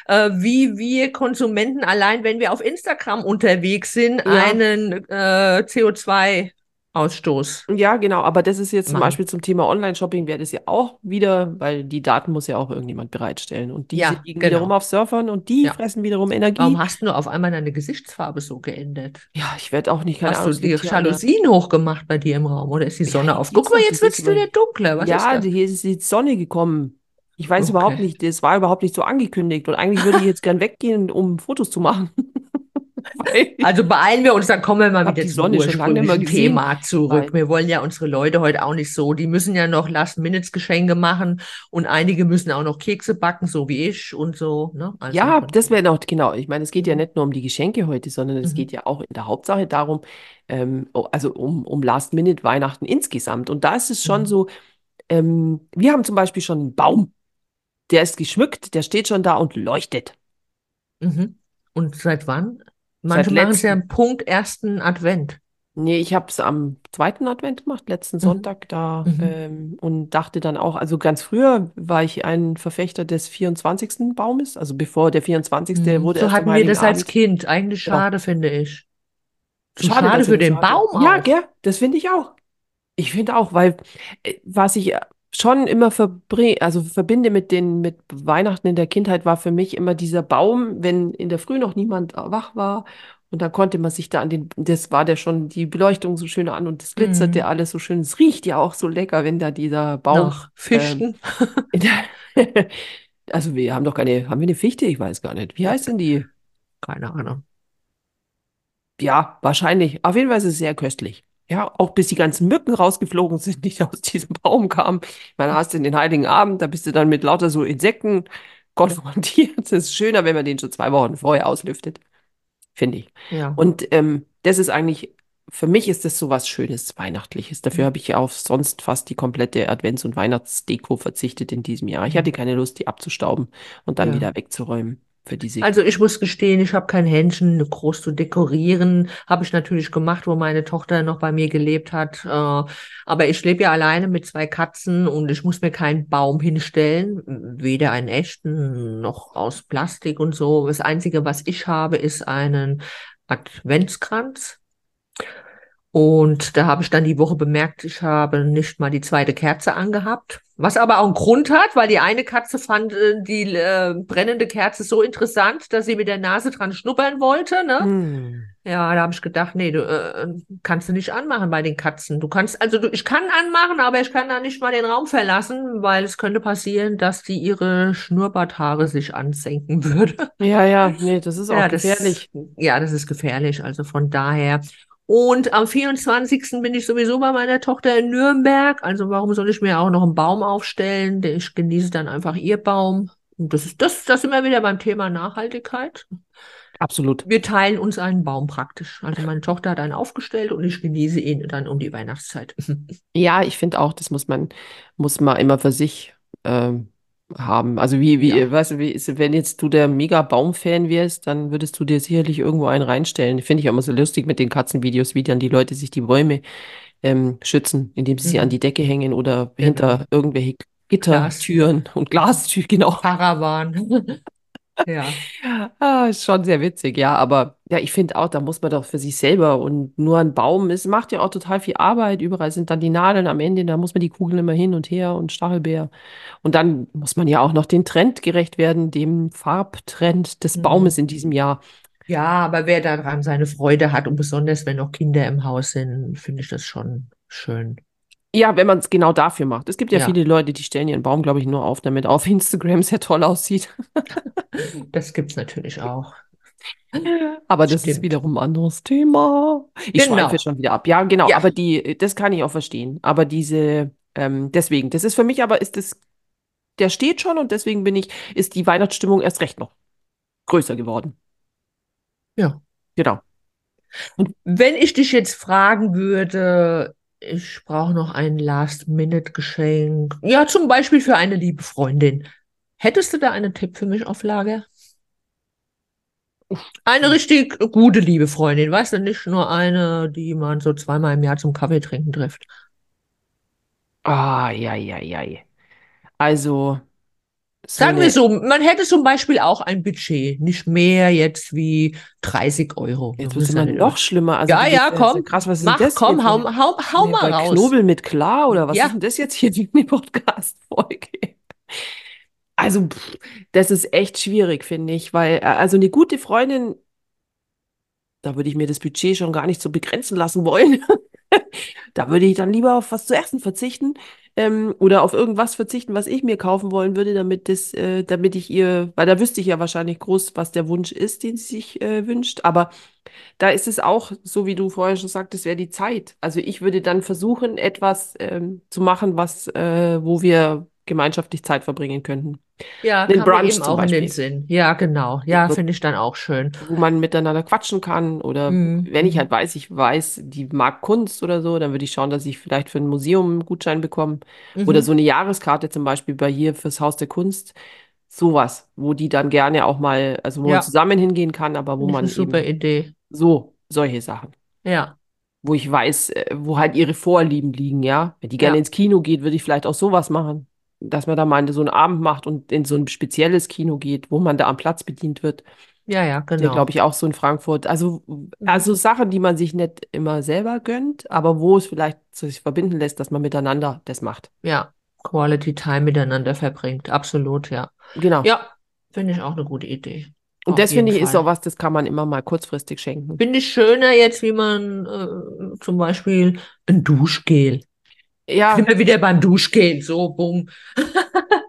Speaker 2: äh, wie wir Konsumenten allein, wenn wir auf Instagram unterwegs sind, ja. einen äh, CO2 Ausstoß.
Speaker 1: Ja, genau, aber das ist jetzt zum Beispiel zum Thema Online-Shopping wäre das ja auch wieder, weil die Daten muss ja auch irgendjemand bereitstellen und die ja, liegen genau. wiederum auf Surfern und die ja. fressen wiederum Energie.
Speaker 2: Warum hast du auf einmal deine Gesichtsfarbe so geändert?
Speaker 1: Ja, ich werde auch nicht keine
Speaker 2: Hast Ahnung, du die Jalousien hochgemacht bei dir im Raum oder ist die Sonne ja, auf? Guck mal, jetzt wird es wieder dunkler. Was
Speaker 1: ja, hier ist die Sonne gekommen. Ich weiß okay. überhaupt nicht, das war überhaupt nicht so angekündigt und eigentlich würde ich jetzt gern weggehen, um Fotos zu machen.
Speaker 2: also beeilen wir uns, dann kommen wir mal wieder zum ursprünglichen Thema zurück. Nein. Wir wollen ja unsere Leute heute auch nicht so. Die müssen ja noch Last-Minutes-Geschenke machen und einige müssen auch noch Kekse backen, so wie ich und so. Ne?
Speaker 1: Also ja, das wäre noch, genau. Ich meine, es geht ja nicht nur um die Geschenke heute, sondern es mhm. geht ja auch in der Hauptsache darum, ähm, also um, um Last-Minute-Weihnachten insgesamt. Und da ist es schon mhm. so, ähm, wir haben zum Beispiel schon einen Baum, der ist geschmückt, der steht schon da und leuchtet.
Speaker 2: Mhm. Und seit wann? Manche machen es ja am Punkt ersten Advent.
Speaker 1: Nee, ich habe es am zweiten Advent gemacht, letzten mhm. Sonntag da mhm. ähm, und dachte dann auch, also ganz früher war ich ein Verfechter des 24. Baumes, also bevor der 24. Mhm. wurde.
Speaker 2: So hatten wir das als Kind. Eigentlich genau. schade, finde ich. Schade, schade für den Baum.
Speaker 1: Auch. Ja, gell, das finde ich auch. Ich finde auch, weil äh, was ich schon immer also verbinde mit den mit Weihnachten in der Kindheit war für mich immer dieser Baum, wenn in der Früh noch niemand wach war und dann konnte man sich da an den, das war der schon die Beleuchtung so schön an und es glitzerte mhm. alles so schön. Es riecht ja auch so lecker, wenn da dieser Baum. Noch
Speaker 2: Fichten.
Speaker 1: Ähm, also wir haben doch keine, haben wir eine Fichte? Ich weiß gar nicht. Wie heißt denn die?
Speaker 2: Keine Ahnung.
Speaker 1: Ja, wahrscheinlich. Auf jeden Fall ist es sehr köstlich. Ja, auch bis die ganzen Mücken rausgeflogen sind, die aus diesem Baum kamen. Ich meine, hast du den Heiligen Abend, da bist du dann mit lauter so Insekten konfrontiert. Es ist schöner, wenn man den schon zwei Wochen vorher auslüftet, finde ich.
Speaker 2: Ja.
Speaker 1: Und ähm, das ist eigentlich, für mich ist das so was Schönes, Weihnachtliches. Dafür habe ich ja auf sonst fast die komplette Advents- und Weihnachtsdeko verzichtet in diesem Jahr. Ich hatte keine Lust, die abzustauben und dann ja. wieder wegzuräumen für diese.
Speaker 2: Also ich muss gestehen, ich habe kein Händchen, groß zu dekorieren. Habe ich natürlich gemacht, wo meine Tochter noch bei mir gelebt hat. Äh, aber ich lebe ja alleine mit zwei Katzen und ich muss mir keinen Baum hinstellen, weder einen echten noch aus Plastik und so. Das Einzige, was ich habe, ist einen Adventskranz. Und da habe ich dann die Woche bemerkt, ich habe nicht mal die zweite Kerze angehabt. Was aber auch einen Grund hat, weil die eine Katze fand äh, die äh, brennende Kerze so interessant, dass sie mit der Nase dran schnuppern wollte. Ne?
Speaker 1: Hm.
Speaker 2: Ja, da habe ich gedacht, nee, du äh, kannst du nicht anmachen bei den Katzen. Du kannst, also du, ich kann anmachen, aber ich kann da nicht mal den Raum verlassen, weil es könnte passieren, dass die ihre Schnurrbarthaare sich ansenken würde.
Speaker 1: Ja, ja, nee, das ist auch
Speaker 2: Ja, das,
Speaker 1: gefährlich.
Speaker 2: ja, das ist gefährlich. Also von daher. Und am 24. bin ich sowieso bei meiner Tochter in Nürnberg. Also warum soll ich mir auch noch einen Baum aufstellen? Ich genieße dann einfach ihr Baum. Und das ist das, das immer wieder beim Thema Nachhaltigkeit.
Speaker 1: Absolut.
Speaker 2: Wir teilen uns einen Baum praktisch. Also meine Tochter hat einen aufgestellt und ich genieße ihn dann um die Weihnachtszeit.
Speaker 1: Ja, ich finde auch, das muss man, muss man immer für sich ähm, haben. Also wie, wie,
Speaker 2: Ja.
Speaker 1: weißt du, wie ist, wenn jetzt du der Mega-Baum-Fan wärst, dann würdest du dir sicherlich irgendwo einen reinstellen. Finde ich auch immer so lustig mit den Katzenvideos, wie dann die Leute sich die Bäume ähm, schützen, indem sie sie an
Speaker 2: Mhm.
Speaker 1: die Decke hängen oder
Speaker 2: Genau.
Speaker 1: hinter irgendwelche Gittertüren und Glastüren, genau.
Speaker 2: Paravan. Ja.
Speaker 1: Ah, ist schon sehr witzig, ja, aber ja, ich finde auch, da muss man doch für sich selber und nur ein Baum, es macht ja auch total viel Arbeit, überall sind dann die Nadeln am Ende, da muss man die Kugeln immer hin und her und Stachelbeer. Und dann muss man ja auch noch den Trend gerecht werden, dem Farbtrend des Baumes
Speaker 2: Mhm.
Speaker 1: in diesem Jahr.
Speaker 2: Ja, aber wer daran seine Freude hat und besonders wenn noch Kinder im Haus sind, finde ich das schon schön.
Speaker 1: Ja, wenn man es genau dafür macht. Es gibt ja
Speaker 2: Ja,
Speaker 1: viele Leute, die stellen ihren Baum, glaube ich, nur auf, damit auf Instagram sehr toll aussieht.
Speaker 2: das gibt's natürlich auch.
Speaker 1: Aber das ist
Speaker 2: Stimmt.
Speaker 1: wiederum ein anderes Thema. Ich schweife
Speaker 2: Genau.
Speaker 1: schon wieder ab. Ja, genau,
Speaker 2: Ja,
Speaker 1: aber die, das kann ich auch verstehen. Aber diese, ähm, deswegen, das ist für mich aber, ist das, der steht schon und deswegen bin ich, ist die Weihnachtsstimmung erst recht noch größer geworden.
Speaker 2: ja.
Speaker 1: Genau. Und
Speaker 2: Wenn ich dich jetzt fragen würde, ich brauche noch ein Last-Minute-Geschenk, ja, zum Beispiel für eine liebe Freundin. Hättest du da einen Tipp für mich auf Lager? Eine richtig gute liebe Freundin, weißt du, nicht nur eine, die man so zweimal im Jahr zum Kaffee trinken trifft.
Speaker 1: ah, ja, ja, ja. ja. Also, so
Speaker 2: Sagen wir
Speaker 1: eine,
Speaker 2: so, man hätte zum Beispiel auch ein Budget, nicht mehr jetzt wie 30 Euro.
Speaker 1: jetzt
Speaker 2: Das
Speaker 1: wird es immer noch
Speaker 2: immer.
Speaker 1: schlimmer. Also,
Speaker 2: Ja,
Speaker 1: bist
Speaker 2: ja,
Speaker 1: sehr
Speaker 2: komm,
Speaker 1: krass. Was ist denn
Speaker 2: mach,
Speaker 1: das hier
Speaker 2: komm, hau, hau, hau
Speaker 1: eine
Speaker 2: mal
Speaker 1: bei
Speaker 2: raus.
Speaker 1: Knobel mit Klar oder was ist
Speaker 2: Ja,
Speaker 1: denn das jetzt hier eine Podcast-Folge? Also, das ist echt schwierig, finde ich, weil, äh, also eine gute Freundin, da würde ich mir das Budget schon gar nicht so begrenzen lassen wollen. Da würde ich dann lieber auf was zu essen verzichten, ähm, oder auf irgendwas verzichten, was ich mir kaufen wollen würde, damit das, äh, damit ich ihr, weil da wüsste ich ja wahrscheinlich groß, was der Wunsch ist, den sie sich äh, wünscht. Aber da ist es auch, so wie du vorher schon sagtest, wäre die Zeit. Also ich würde dann versuchen, etwas ähm, zu machen, was, äh, wo wir gemeinschaftlich Zeit verbringen könnten.
Speaker 2: ja,
Speaker 1: Den Brunch
Speaker 2: eben
Speaker 1: zum
Speaker 2: auch in den
Speaker 1: Beispiel.
Speaker 2: Sinn. Ja, genau. Ja, finde ich dann auch schön.
Speaker 1: wo man miteinander quatschen kann oder
Speaker 2: Mhm.
Speaker 1: wenn ich
Speaker 2: Mhm.
Speaker 1: halt weiß, ich weiß, die mag Kunst oder so, dann würde ich schauen, dass ich vielleicht für ein Museum einen Gutschein bekomme oder so
Speaker 2: Mhm.
Speaker 1: eine Jahreskarte zum Beispiel bei hier fürs Haus der Kunst. Sowas, wo die dann gerne auch mal, also wo man
Speaker 2: Ja,
Speaker 1: zusammen hingehen kann, aber wo
Speaker 2: finde ich eine
Speaker 1: man
Speaker 2: super Idee.
Speaker 1: so, solche Sachen,
Speaker 2: Ja,
Speaker 1: wo ich weiß, äh, wo halt ihre Vorlieben liegen, ja. Wenn die gerne
Speaker 2: ja,
Speaker 1: ins Kino geht, würde ich vielleicht auch sowas machen. Dass man da mal so einen Abend macht und in so ein spezielles Kino geht, wo man da am Platz bedient wird.
Speaker 2: ja, ja,
Speaker 1: Ja, glaube
Speaker 2: genau.
Speaker 1: ich, auch so in Frankfurt. Also,
Speaker 2: Mhm.
Speaker 1: also Sachen, die man sich nicht immer selber gönnt, aber wo es vielleicht sich verbinden lässt, dass man miteinander das macht.
Speaker 2: Ja, Quality Time miteinander verbringt. Absolut, ja.
Speaker 1: Genau.
Speaker 2: Ja, finde ich auch eine gute Idee.
Speaker 1: Und
Speaker 2: Auf
Speaker 1: das finde ich ist auch
Speaker 2: Fall.
Speaker 1: was, das kann man immer mal kurzfristig schenken.
Speaker 2: Finde ich schöner jetzt, wie man äh, zum Beispiel ein Duschgel. Sind
Speaker 1: Ja,
Speaker 2: wir wieder beim Duschgel, so, bumm.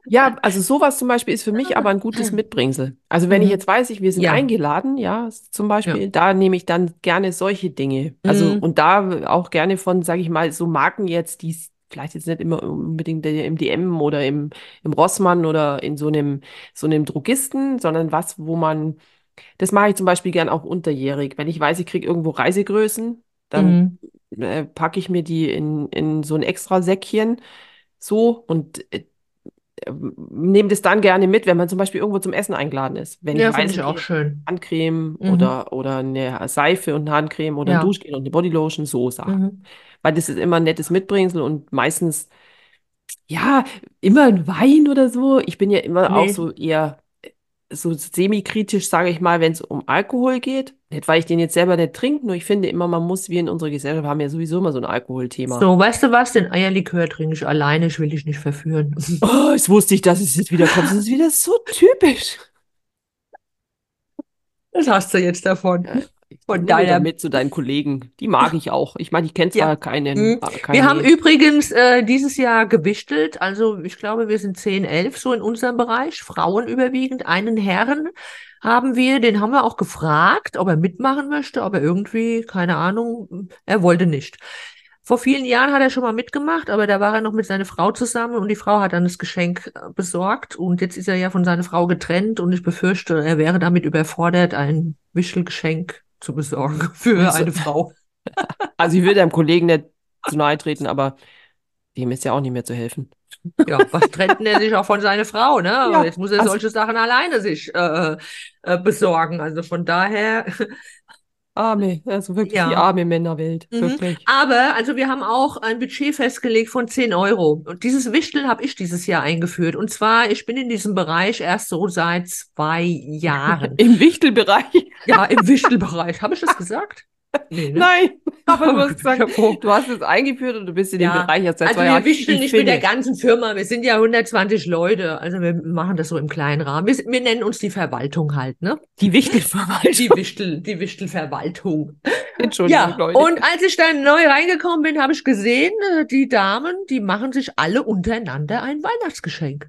Speaker 1: ja, also sowas zum Beispiel ist für mich aber ein gutes Mitbringsel. Also wenn ich
Speaker 2: Mhm.
Speaker 1: jetzt weiß, ich, wir sind
Speaker 2: Ja,
Speaker 1: eingeladen, ja, zum
Speaker 2: ja.
Speaker 1: Beispiel, da nehme ich dann gerne solche Dinge. Also
Speaker 2: Mhm.
Speaker 1: und da auch gerne von, sage ich mal, so Marken jetzt, die vielleicht jetzt nicht immer unbedingt im DM oder im, im Rossmann oder in so einem, so einem Drogisten, sondern was, wo man, das mache ich zum Beispiel gern auch unterjährig. Wenn ich weiß, ich kriege irgendwo Reisegrößen, dann
Speaker 2: Mhm.
Speaker 1: Äh, packe ich mir die in, in so ein extra Säckchen so und äh, nehme das dann gerne mit, wenn man zum Beispiel irgendwo zum Essen eingeladen ist. Wenn ich
Speaker 2: Ja, finde
Speaker 1: weiß,
Speaker 2: ich auch schön.
Speaker 1: Handcreme
Speaker 2: Mhm.
Speaker 1: oder, oder eine Seife und eine Handcreme oder ein
Speaker 2: Ja.
Speaker 1: Duschgel und eine Bodylotion, so Sachen.
Speaker 2: Mhm.
Speaker 1: Weil das ist immer ein nettes Mitbringsel und meistens, ja, immer ein Wein oder so. Ich bin ja immer auch
Speaker 2: Nee.
Speaker 1: so eher äh, so semi-kritisch, sage ich mal, wenn es um Alkohol geht. Nicht, weil ich den jetzt selber nicht trinke, nur ich finde immer, man muss, wir in unserer Gesellschaft haben ja sowieso immer so ein Alkoholthema.
Speaker 2: So, weißt du was? Den Eierlikör trinke ich alleine, ich will dich nicht verführen.
Speaker 1: Oh, jetzt wusste ich, dass es jetzt wieder kommt. Das ist wieder so typisch.
Speaker 2: Das hast du jetzt davon. Von deiner-
Speaker 1: mit zu deinen Kollegen. Die mag ich auch. Ich meine, ich kenne zwar
Speaker 2: Ja.
Speaker 1: keinen.
Speaker 2: Mhm.
Speaker 1: keine,
Speaker 2: Wir haben übrigens äh, dieses Jahr gewichtelt, also ich glaube, wir sind 10, 11 so in unserem Bereich, Frauen überwiegend. Einen Herrn haben wir, den haben wir auch gefragt, ob er mitmachen möchte, aber irgendwie, keine Ahnung, er wollte nicht. Vor vielen Jahren hat er schon mal mitgemacht, aber da war er noch mit seiner Frau zusammen und die Frau hat dann das Geschenk äh, besorgt und jetzt ist er ja von seiner Frau getrennt und ich befürchte, er wäre damit überfordert, ein Wischelgeschenk zu besorgen für
Speaker 1: Also-
Speaker 2: eine Frau.
Speaker 1: Also ich will deinem Kollegen nicht zu nahe treten, aber dem ist ja auch nicht mehr zu helfen.
Speaker 2: Ja, was trennt denn er sich auch von seiner Frau, ne?
Speaker 1: Ja,
Speaker 2: jetzt muss er
Speaker 1: also-
Speaker 2: solche Sachen alleine sich äh, äh, besorgen. Also von daher.
Speaker 1: Arme, also wirklich
Speaker 2: Ja.
Speaker 1: die arme Männerwelt.
Speaker 2: Mhm.
Speaker 1: Wirklich.
Speaker 2: Aber, also wir haben auch ein Budget festgelegt von 10 Euro. Und dieses Wichteln habe ich dieses Jahr eingeführt. Und zwar, ich bin in diesem Bereich erst so seit zwei Jahren.
Speaker 1: Im Wichtelbereich.
Speaker 2: Ja, im Wichtelbereich. Habe ich das gesagt? Nee, ne?
Speaker 1: Nein, aber du hast gesagt, du hast es eingeführt und du bist in dem
Speaker 2: Ja,
Speaker 1: Bereich jetzt seit
Speaker 2: Also
Speaker 1: zwei
Speaker 2: wir
Speaker 1: Jahren.
Speaker 2: wichteln
Speaker 1: Ich
Speaker 2: nicht mit der ganzen Firma. Wir sind ja 120 Leute. Also wir machen das so im kleinen Rahmen. Wir, wir nennen uns die Verwaltung halt, ne?
Speaker 1: Die Wichtelverwaltung.
Speaker 2: Die Wichtel, die Wichtelverwaltung.
Speaker 1: Entschuldigung,
Speaker 2: Ja,
Speaker 1: Leute.
Speaker 2: und als ich dann neu reingekommen bin, habe ich gesehen, äh, die Damen, die machen sich alle untereinander ein Weihnachtsgeschenk.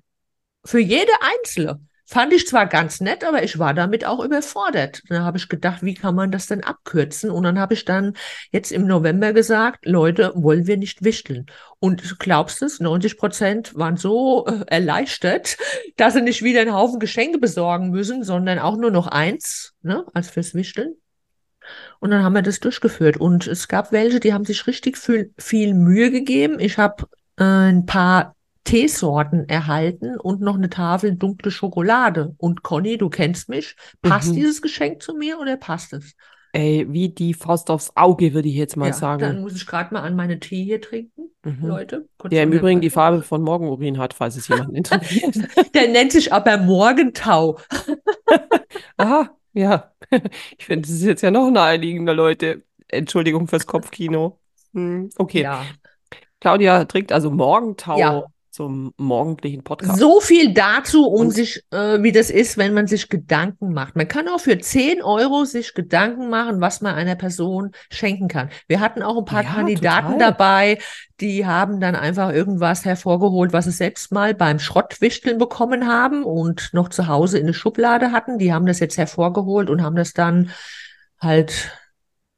Speaker 2: Für jede Einzelne. Fand ich zwar ganz nett, aber ich war damit auch überfordert. Da habe ich gedacht, wie kann man das denn abkürzen? Und dann habe ich dann jetzt im November gesagt, Leute, wollen wir nicht wichteln? Und glaubst du es, 90 Prozent waren so äh, erleichtert, dass sie nicht wieder einen Haufen Geschenke besorgen müssen, sondern auch nur noch eins, ne, als fürs Wichteln. Und dann haben wir das durchgeführt. Und es gab welche, die haben sich richtig viel, viel Mühe gegeben. Ich habe äh, ein paar Teesorten erhalten und noch eine Tafel dunkle Schokolade. Und Conny, du kennst mich. Passt
Speaker 1: Mhm.
Speaker 2: dieses Geschenk zu mir oder passt es?
Speaker 1: Ey, wie die Faust aufs Auge, würde ich jetzt mal
Speaker 2: Ja,
Speaker 1: sagen.
Speaker 2: dann muss ich gerade mal an meine Tee hier trinken,
Speaker 1: Mhm.
Speaker 2: Leute.
Speaker 1: Der im Übrigen die. Farbe von Morgenurin hat, falls es jemanden interessiert.
Speaker 2: Der nennt sich aber Morgentau.
Speaker 1: Aha, ja. Ich finde, das ist jetzt ja noch naheliegender, Leute. Entschuldigung fürs Kopfkino. Hm, okay.
Speaker 2: Ja.
Speaker 1: Claudia trinkt also Morgentau
Speaker 2: Ja.
Speaker 1: Zum morgendlichen Podcast.
Speaker 2: So viel dazu, um sich, äh, wie das ist, wenn man sich Gedanken macht. Man kann auch für 10 Euro sich Gedanken machen, was man einer Person schenken kann. Wir hatten auch ein paar
Speaker 1: Ja,
Speaker 2: Kandidaten
Speaker 1: total.
Speaker 2: dabei, die haben dann einfach irgendwas hervorgeholt, was sie selbst mal beim Schrottwichteln bekommen haben und noch zu Hause in der Schublade hatten. Die haben das jetzt hervorgeholt und haben das dann halt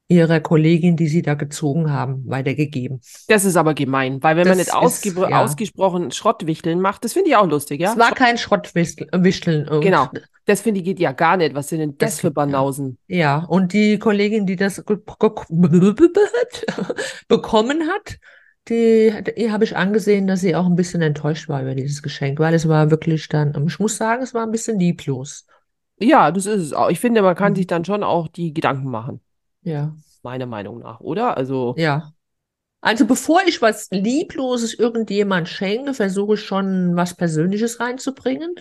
Speaker 2: ihrer Kollegin, die sie da gezogen haben, weitergegeben.
Speaker 1: Das ist aber gemein, weil wenn man
Speaker 2: Das
Speaker 1: nicht
Speaker 2: ist-
Speaker 1: ausge
Speaker 2: ja.
Speaker 1: ausgesprochen Schrottwichteln macht, das finde ich auch lustig, ja?
Speaker 2: Es war kein Schrottwichteln. und-
Speaker 1: Genau. Das finde ich geht ja gar nicht. Was sind denn das
Speaker 2: Das
Speaker 1: für
Speaker 2: geht, ja.
Speaker 1: Banausen?
Speaker 2: Ja, und die Kollegin, die das bekommen hat, die, die habe ich angesehen, dass sie auch ein bisschen enttäuscht war über dieses Geschenk, weil es war wirklich dann, ich muss sagen, es war ein bisschen lieblos.
Speaker 1: Ja, das ist es auch. Ich finde, man kann
Speaker 2: Mhm.
Speaker 1: sich dann schon auch die Gedanken machen,
Speaker 2: Ja,
Speaker 1: meiner Meinung nach, oder? Also,
Speaker 2: ja. Also bevor ich was Liebloses irgendjemand schenke, versuche ich schon was Persönliches reinzubringen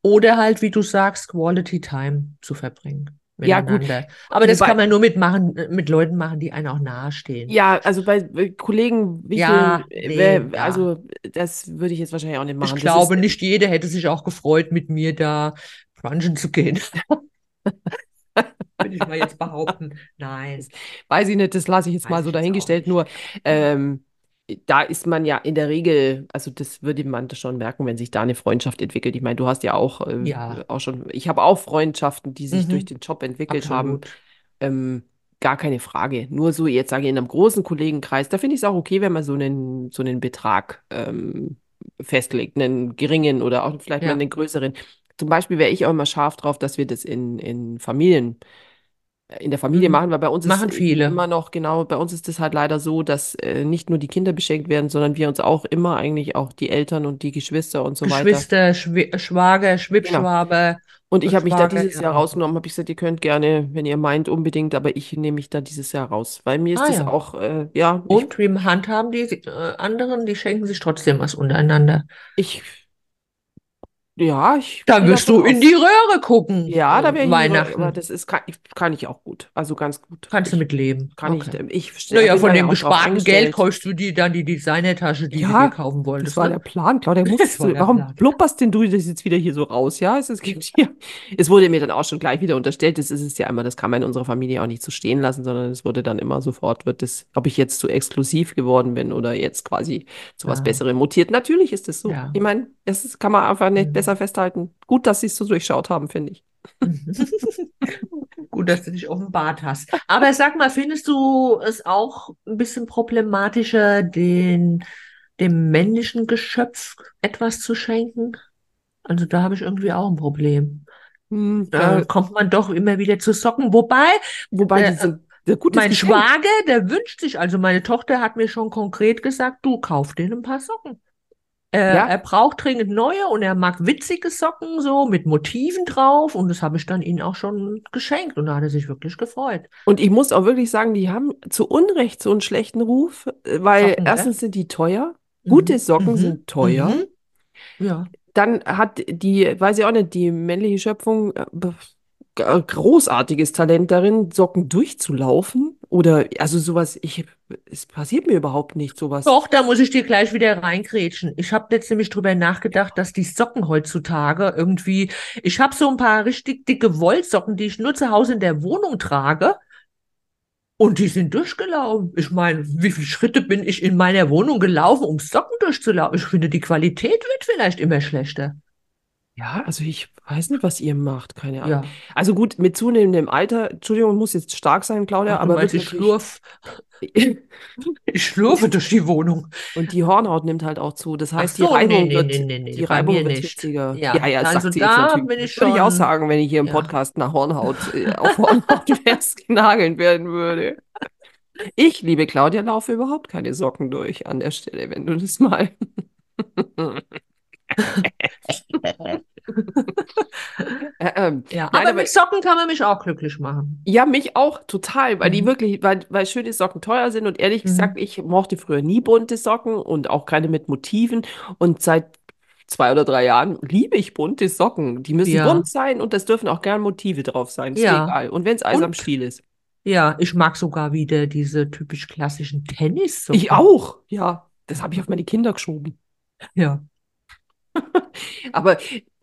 Speaker 2: oder halt, wie du sagst, Quality Time zu verbringen
Speaker 1: Ja, gut.
Speaker 2: Aber das kann man nur mit machen, mit Leuten machen, die einem auch nahestehen.
Speaker 1: ja, also bei Kollegen
Speaker 2: Ja,
Speaker 1: wichteln,
Speaker 2: nee,
Speaker 1: wer-
Speaker 2: ja.
Speaker 1: also das würde ich jetzt wahrscheinlich auch nicht machen.
Speaker 2: Ich glaube,
Speaker 1: ist,
Speaker 2: nicht jeder hätte sich auch gefreut, mit mir da brunchen zu gehen. Würde ich mal jetzt behaupten. Nein.
Speaker 1: weiß ich nicht, das lasse ich jetzt
Speaker 2: Weiß
Speaker 1: mal so dahingestellt. Nur, ähm, da ist man ja in der Regel, also das würde man schon merken, wenn sich da eine Freundschaft entwickelt. Ich meine, du hast ja auch, äh,
Speaker 2: Ja.
Speaker 1: auch schon, ich habe auch Freundschaften, die sich
Speaker 2: Mhm.
Speaker 1: durch den Job entwickelt haben.
Speaker 2: Absolut.
Speaker 1: Ähm, gar keine Frage. Nur so, jetzt sage ich, in einem großen Kollegenkreis, da finde ich es auch okay, wenn man so einen, so einen Betrag ähm, festlegt, einen geringen oder auch vielleicht mal
Speaker 2: Ja.
Speaker 1: einen größeren. Zum Beispiel wäre ich auch immer scharf drauf, dass wir das in, in Familien, in der Familie
Speaker 2: Mhm.
Speaker 1: machen, weil bei uns
Speaker 2: Machen
Speaker 1: ist
Speaker 2: viele.
Speaker 1: immer noch, genau, bei uns ist es halt leider so, dass äh, nicht nur die Kinder beschenkt werden, sondern wir uns auch immer eigentlich auch die Eltern und die Geschwister und so weiter.
Speaker 2: Geschwister, Schwi Schwager, Schwibschwaber.
Speaker 1: Und ich habe mich da dieses Jahr
Speaker 2: ja.
Speaker 1: rausgenommen, habe ich gesagt, ihr könnt gerne, wenn ihr meint, unbedingt, aber ich nehme mich da dieses Jahr raus, weil mir ist
Speaker 2: Ah,
Speaker 1: das
Speaker 2: ja.
Speaker 1: auch, äh, ja,
Speaker 2: Und wie handhaben die äh, anderen? Die schenken sich trotzdem was untereinander.
Speaker 1: ich, ich, Ja, ich
Speaker 2: Da
Speaker 1: gehe
Speaker 2: wirst du in die Röhre gucken,
Speaker 1: Ja, da wäre ich, Röhre, aber
Speaker 2: Weihnachten.
Speaker 1: das ist, kann, ich, kann ich auch gut. Also ganz gut.
Speaker 2: Kannst du
Speaker 1: Ich,
Speaker 2: mit leben.
Speaker 1: kann
Speaker 2: Okay.
Speaker 1: ich, ich
Speaker 2: Naja, von
Speaker 1: ja
Speaker 2: dem gesparten Geld kaufst du dir dann die Designertasche, die du dir
Speaker 1: Ja,
Speaker 2: kaufen
Speaker 1: das
Speaker 2: wolltest,
Speaker 1: war der
Speaker 2: ne?
Speaker 1: Plan, Claudia.
Speaker 2: Das war
Speaker 1: du,
Speaker 2: der
Speaker 1: warum
Speaker 2: Plan.
Speaker 1: blubberst denn du das jetzt wieder hier so raus? Ja, es, es gibt hier, es wurde mir dann auch schon gleich wieder unterstellt, das ist es ja immer, das kann man in unserer Familie auch nicht so stehen lassen, sondern es wurde dann immer sofort, wird das, ob ich jetzt zu exklusiv geworden bin oder jetzt quasi zu was
Speaker 2: Ja,
Speaker 1: Besserem mutiert. Natürlich ist es so.
Speaker 2: ja.
Speaker 1: Ich meine, das ist, kann man einfach nicht
Speaker 2: Mhm.
Speaker 1: Besser festhalten. Gut, dass sie es so durchschaut haben, finde ich.
Speaker 2: Gut, dass du dich offenbart hast. Aber sag mal, findest du es auch ein bisschen problematischer, den, dem männlichen Geschöpf etwas zu schenken? Also da habe ich irgendwie auch ein Problem.
Speaker 1: Hm,
Speaker 2: Da
Speaker 1: ja,
Speaker 2: kommt man doch immer wieder zu Socken. Wobei,
Speaker 1: wobei,
Speaker 2: äh,
Speaker 1: gutes
Speaker 2: mein
Speaker 1: Geschenk.
Speaker 2: Schwager, der wünscht sich, also meine Tochter hat mir schon konkret gesagt, du kauf denen ein paar Socken. Er,
Speaker 1: Ja,
Speaker 2: er braucht dringend neue und er mag witzige Socken so mit Motiven drauf und das habe ich dann ihm auch schon geschenkt und da hat er sich wirklich gefreut.
Speaker 1: und ich muss auch wirklich sagen, die haben zu Unrecht so einen schlechten Ruf, äh, weil
Speaker 2: Socken,
Speaker 1: erstens sind die teuer, gute
Speaker 2: Mhm,
Speaker 1: Socken
Speaker 2: mhm,
Speaker 1: sind teuer.
Speaker 2: mhm. Ja.
Speaker 1: Dann hat die, weiß ich auch nicht, die männliche Schöpfung äh, großartiges Talent darin, Socken durchzulaufen. Oder, also sowas, ich, es passiert mir überhaupt nicht, sowas.
Speaker 2: Doch, da muss ich dir gleich wieder reingrätschen. Ich habe jetzt nämlich drüber nachgedacht, dass die Socken heutzutage irgendwie, ich habe so ein paar richtig dicke Wollsocken, die ich nur zu Hause in der Wohnung trage. Und die sind durchgelaufen. Ich meine, wie viele Schritte bin ich in meiner Wohnung gelaufen, um Socken durchzulaufen? Ich finde, die Qualität wird vielleicht immer schlechter.
Speaker 1: Ja, also ich weiß nicht, was ihr macht, keine Ahnung.
Speaker 2: Ja.
Speaker 1: Also gut, mit zunehmendem Alter, Entschuldigung, muss jetzt stark sein, Claudia,
Speaker 2: Ach,
Speaker 1: aber
Speaker 2: meinst, ich schlurf, ich schlurfe durch die Wohnung.
Speaker 1: Und die Hornhaut nimmt halt auch zu. Das heißt, die
Speaker 2: so, nee,
Speaker 1: Reibung
Speaker 2: nee,
Speaker 1: wird,
Speaker 2: nee, nee,
Speaker 1: die Reibung wird
Speaker 2: nicht.
Speaker 1: hitziger. Ja,
Speaker 2: Ja,
Speaker 1: ja, das
Speaker 2: also
Speaker 1: sagt sie jetzt
Speaker 2: da
Speaker 1: natürlich.
Speaker 2: bin
Speaker 1: Das
Speaker 2: ich
Speaker 1: würde ich auch
Speaker 2: schon,
Speaker 1: sagen, wenn ich hier im
Speaker 2: ja.
Speaker 1: Podcast nach Hornhaut, äh, auf Hornhaut festgenagelt werden würde. Ich, liebe Claudia, laufe überhaupt keine Socken durch an der Stelle, wenn du das mal. Äh, ähm,
Speaker 2: Ja,
Speaker 1: nein,
Speaker 2: aber mit Socken kann man mich auch glücklich machen.
Speaker 1: ja, mich auch total, weil die
Speaker 2: Mhm.
Speaker 1: wirklich, weil, weil schöne Socken teuer sind und ehrlich gesagt,
Speaker 2: Mhm.
Speaker 1: ich mochte früher nie bunte Socken und auch keine mit Motiven und seit zwei oder drei Jahren liebe ich bunte Socken. Die müssen
Speaker 2: Ja,
Speaker 1: bunt sein und das dürfen auch gern Motive drauf sein, ist
Speaker 2: ja.
Speaker 1: egal. Und wenn es Eis am Stiel ist.
Speaker 2: ja, ich mag sogar wieder diese typisch klassischen
Speaker 1: Ich
Speaker 2: Tennissocken.
Speaker 1: auch, ja. Das habe ich auf meine Kinder geschoben.
Speaker 2: Ja.
Speaker 1: Aber,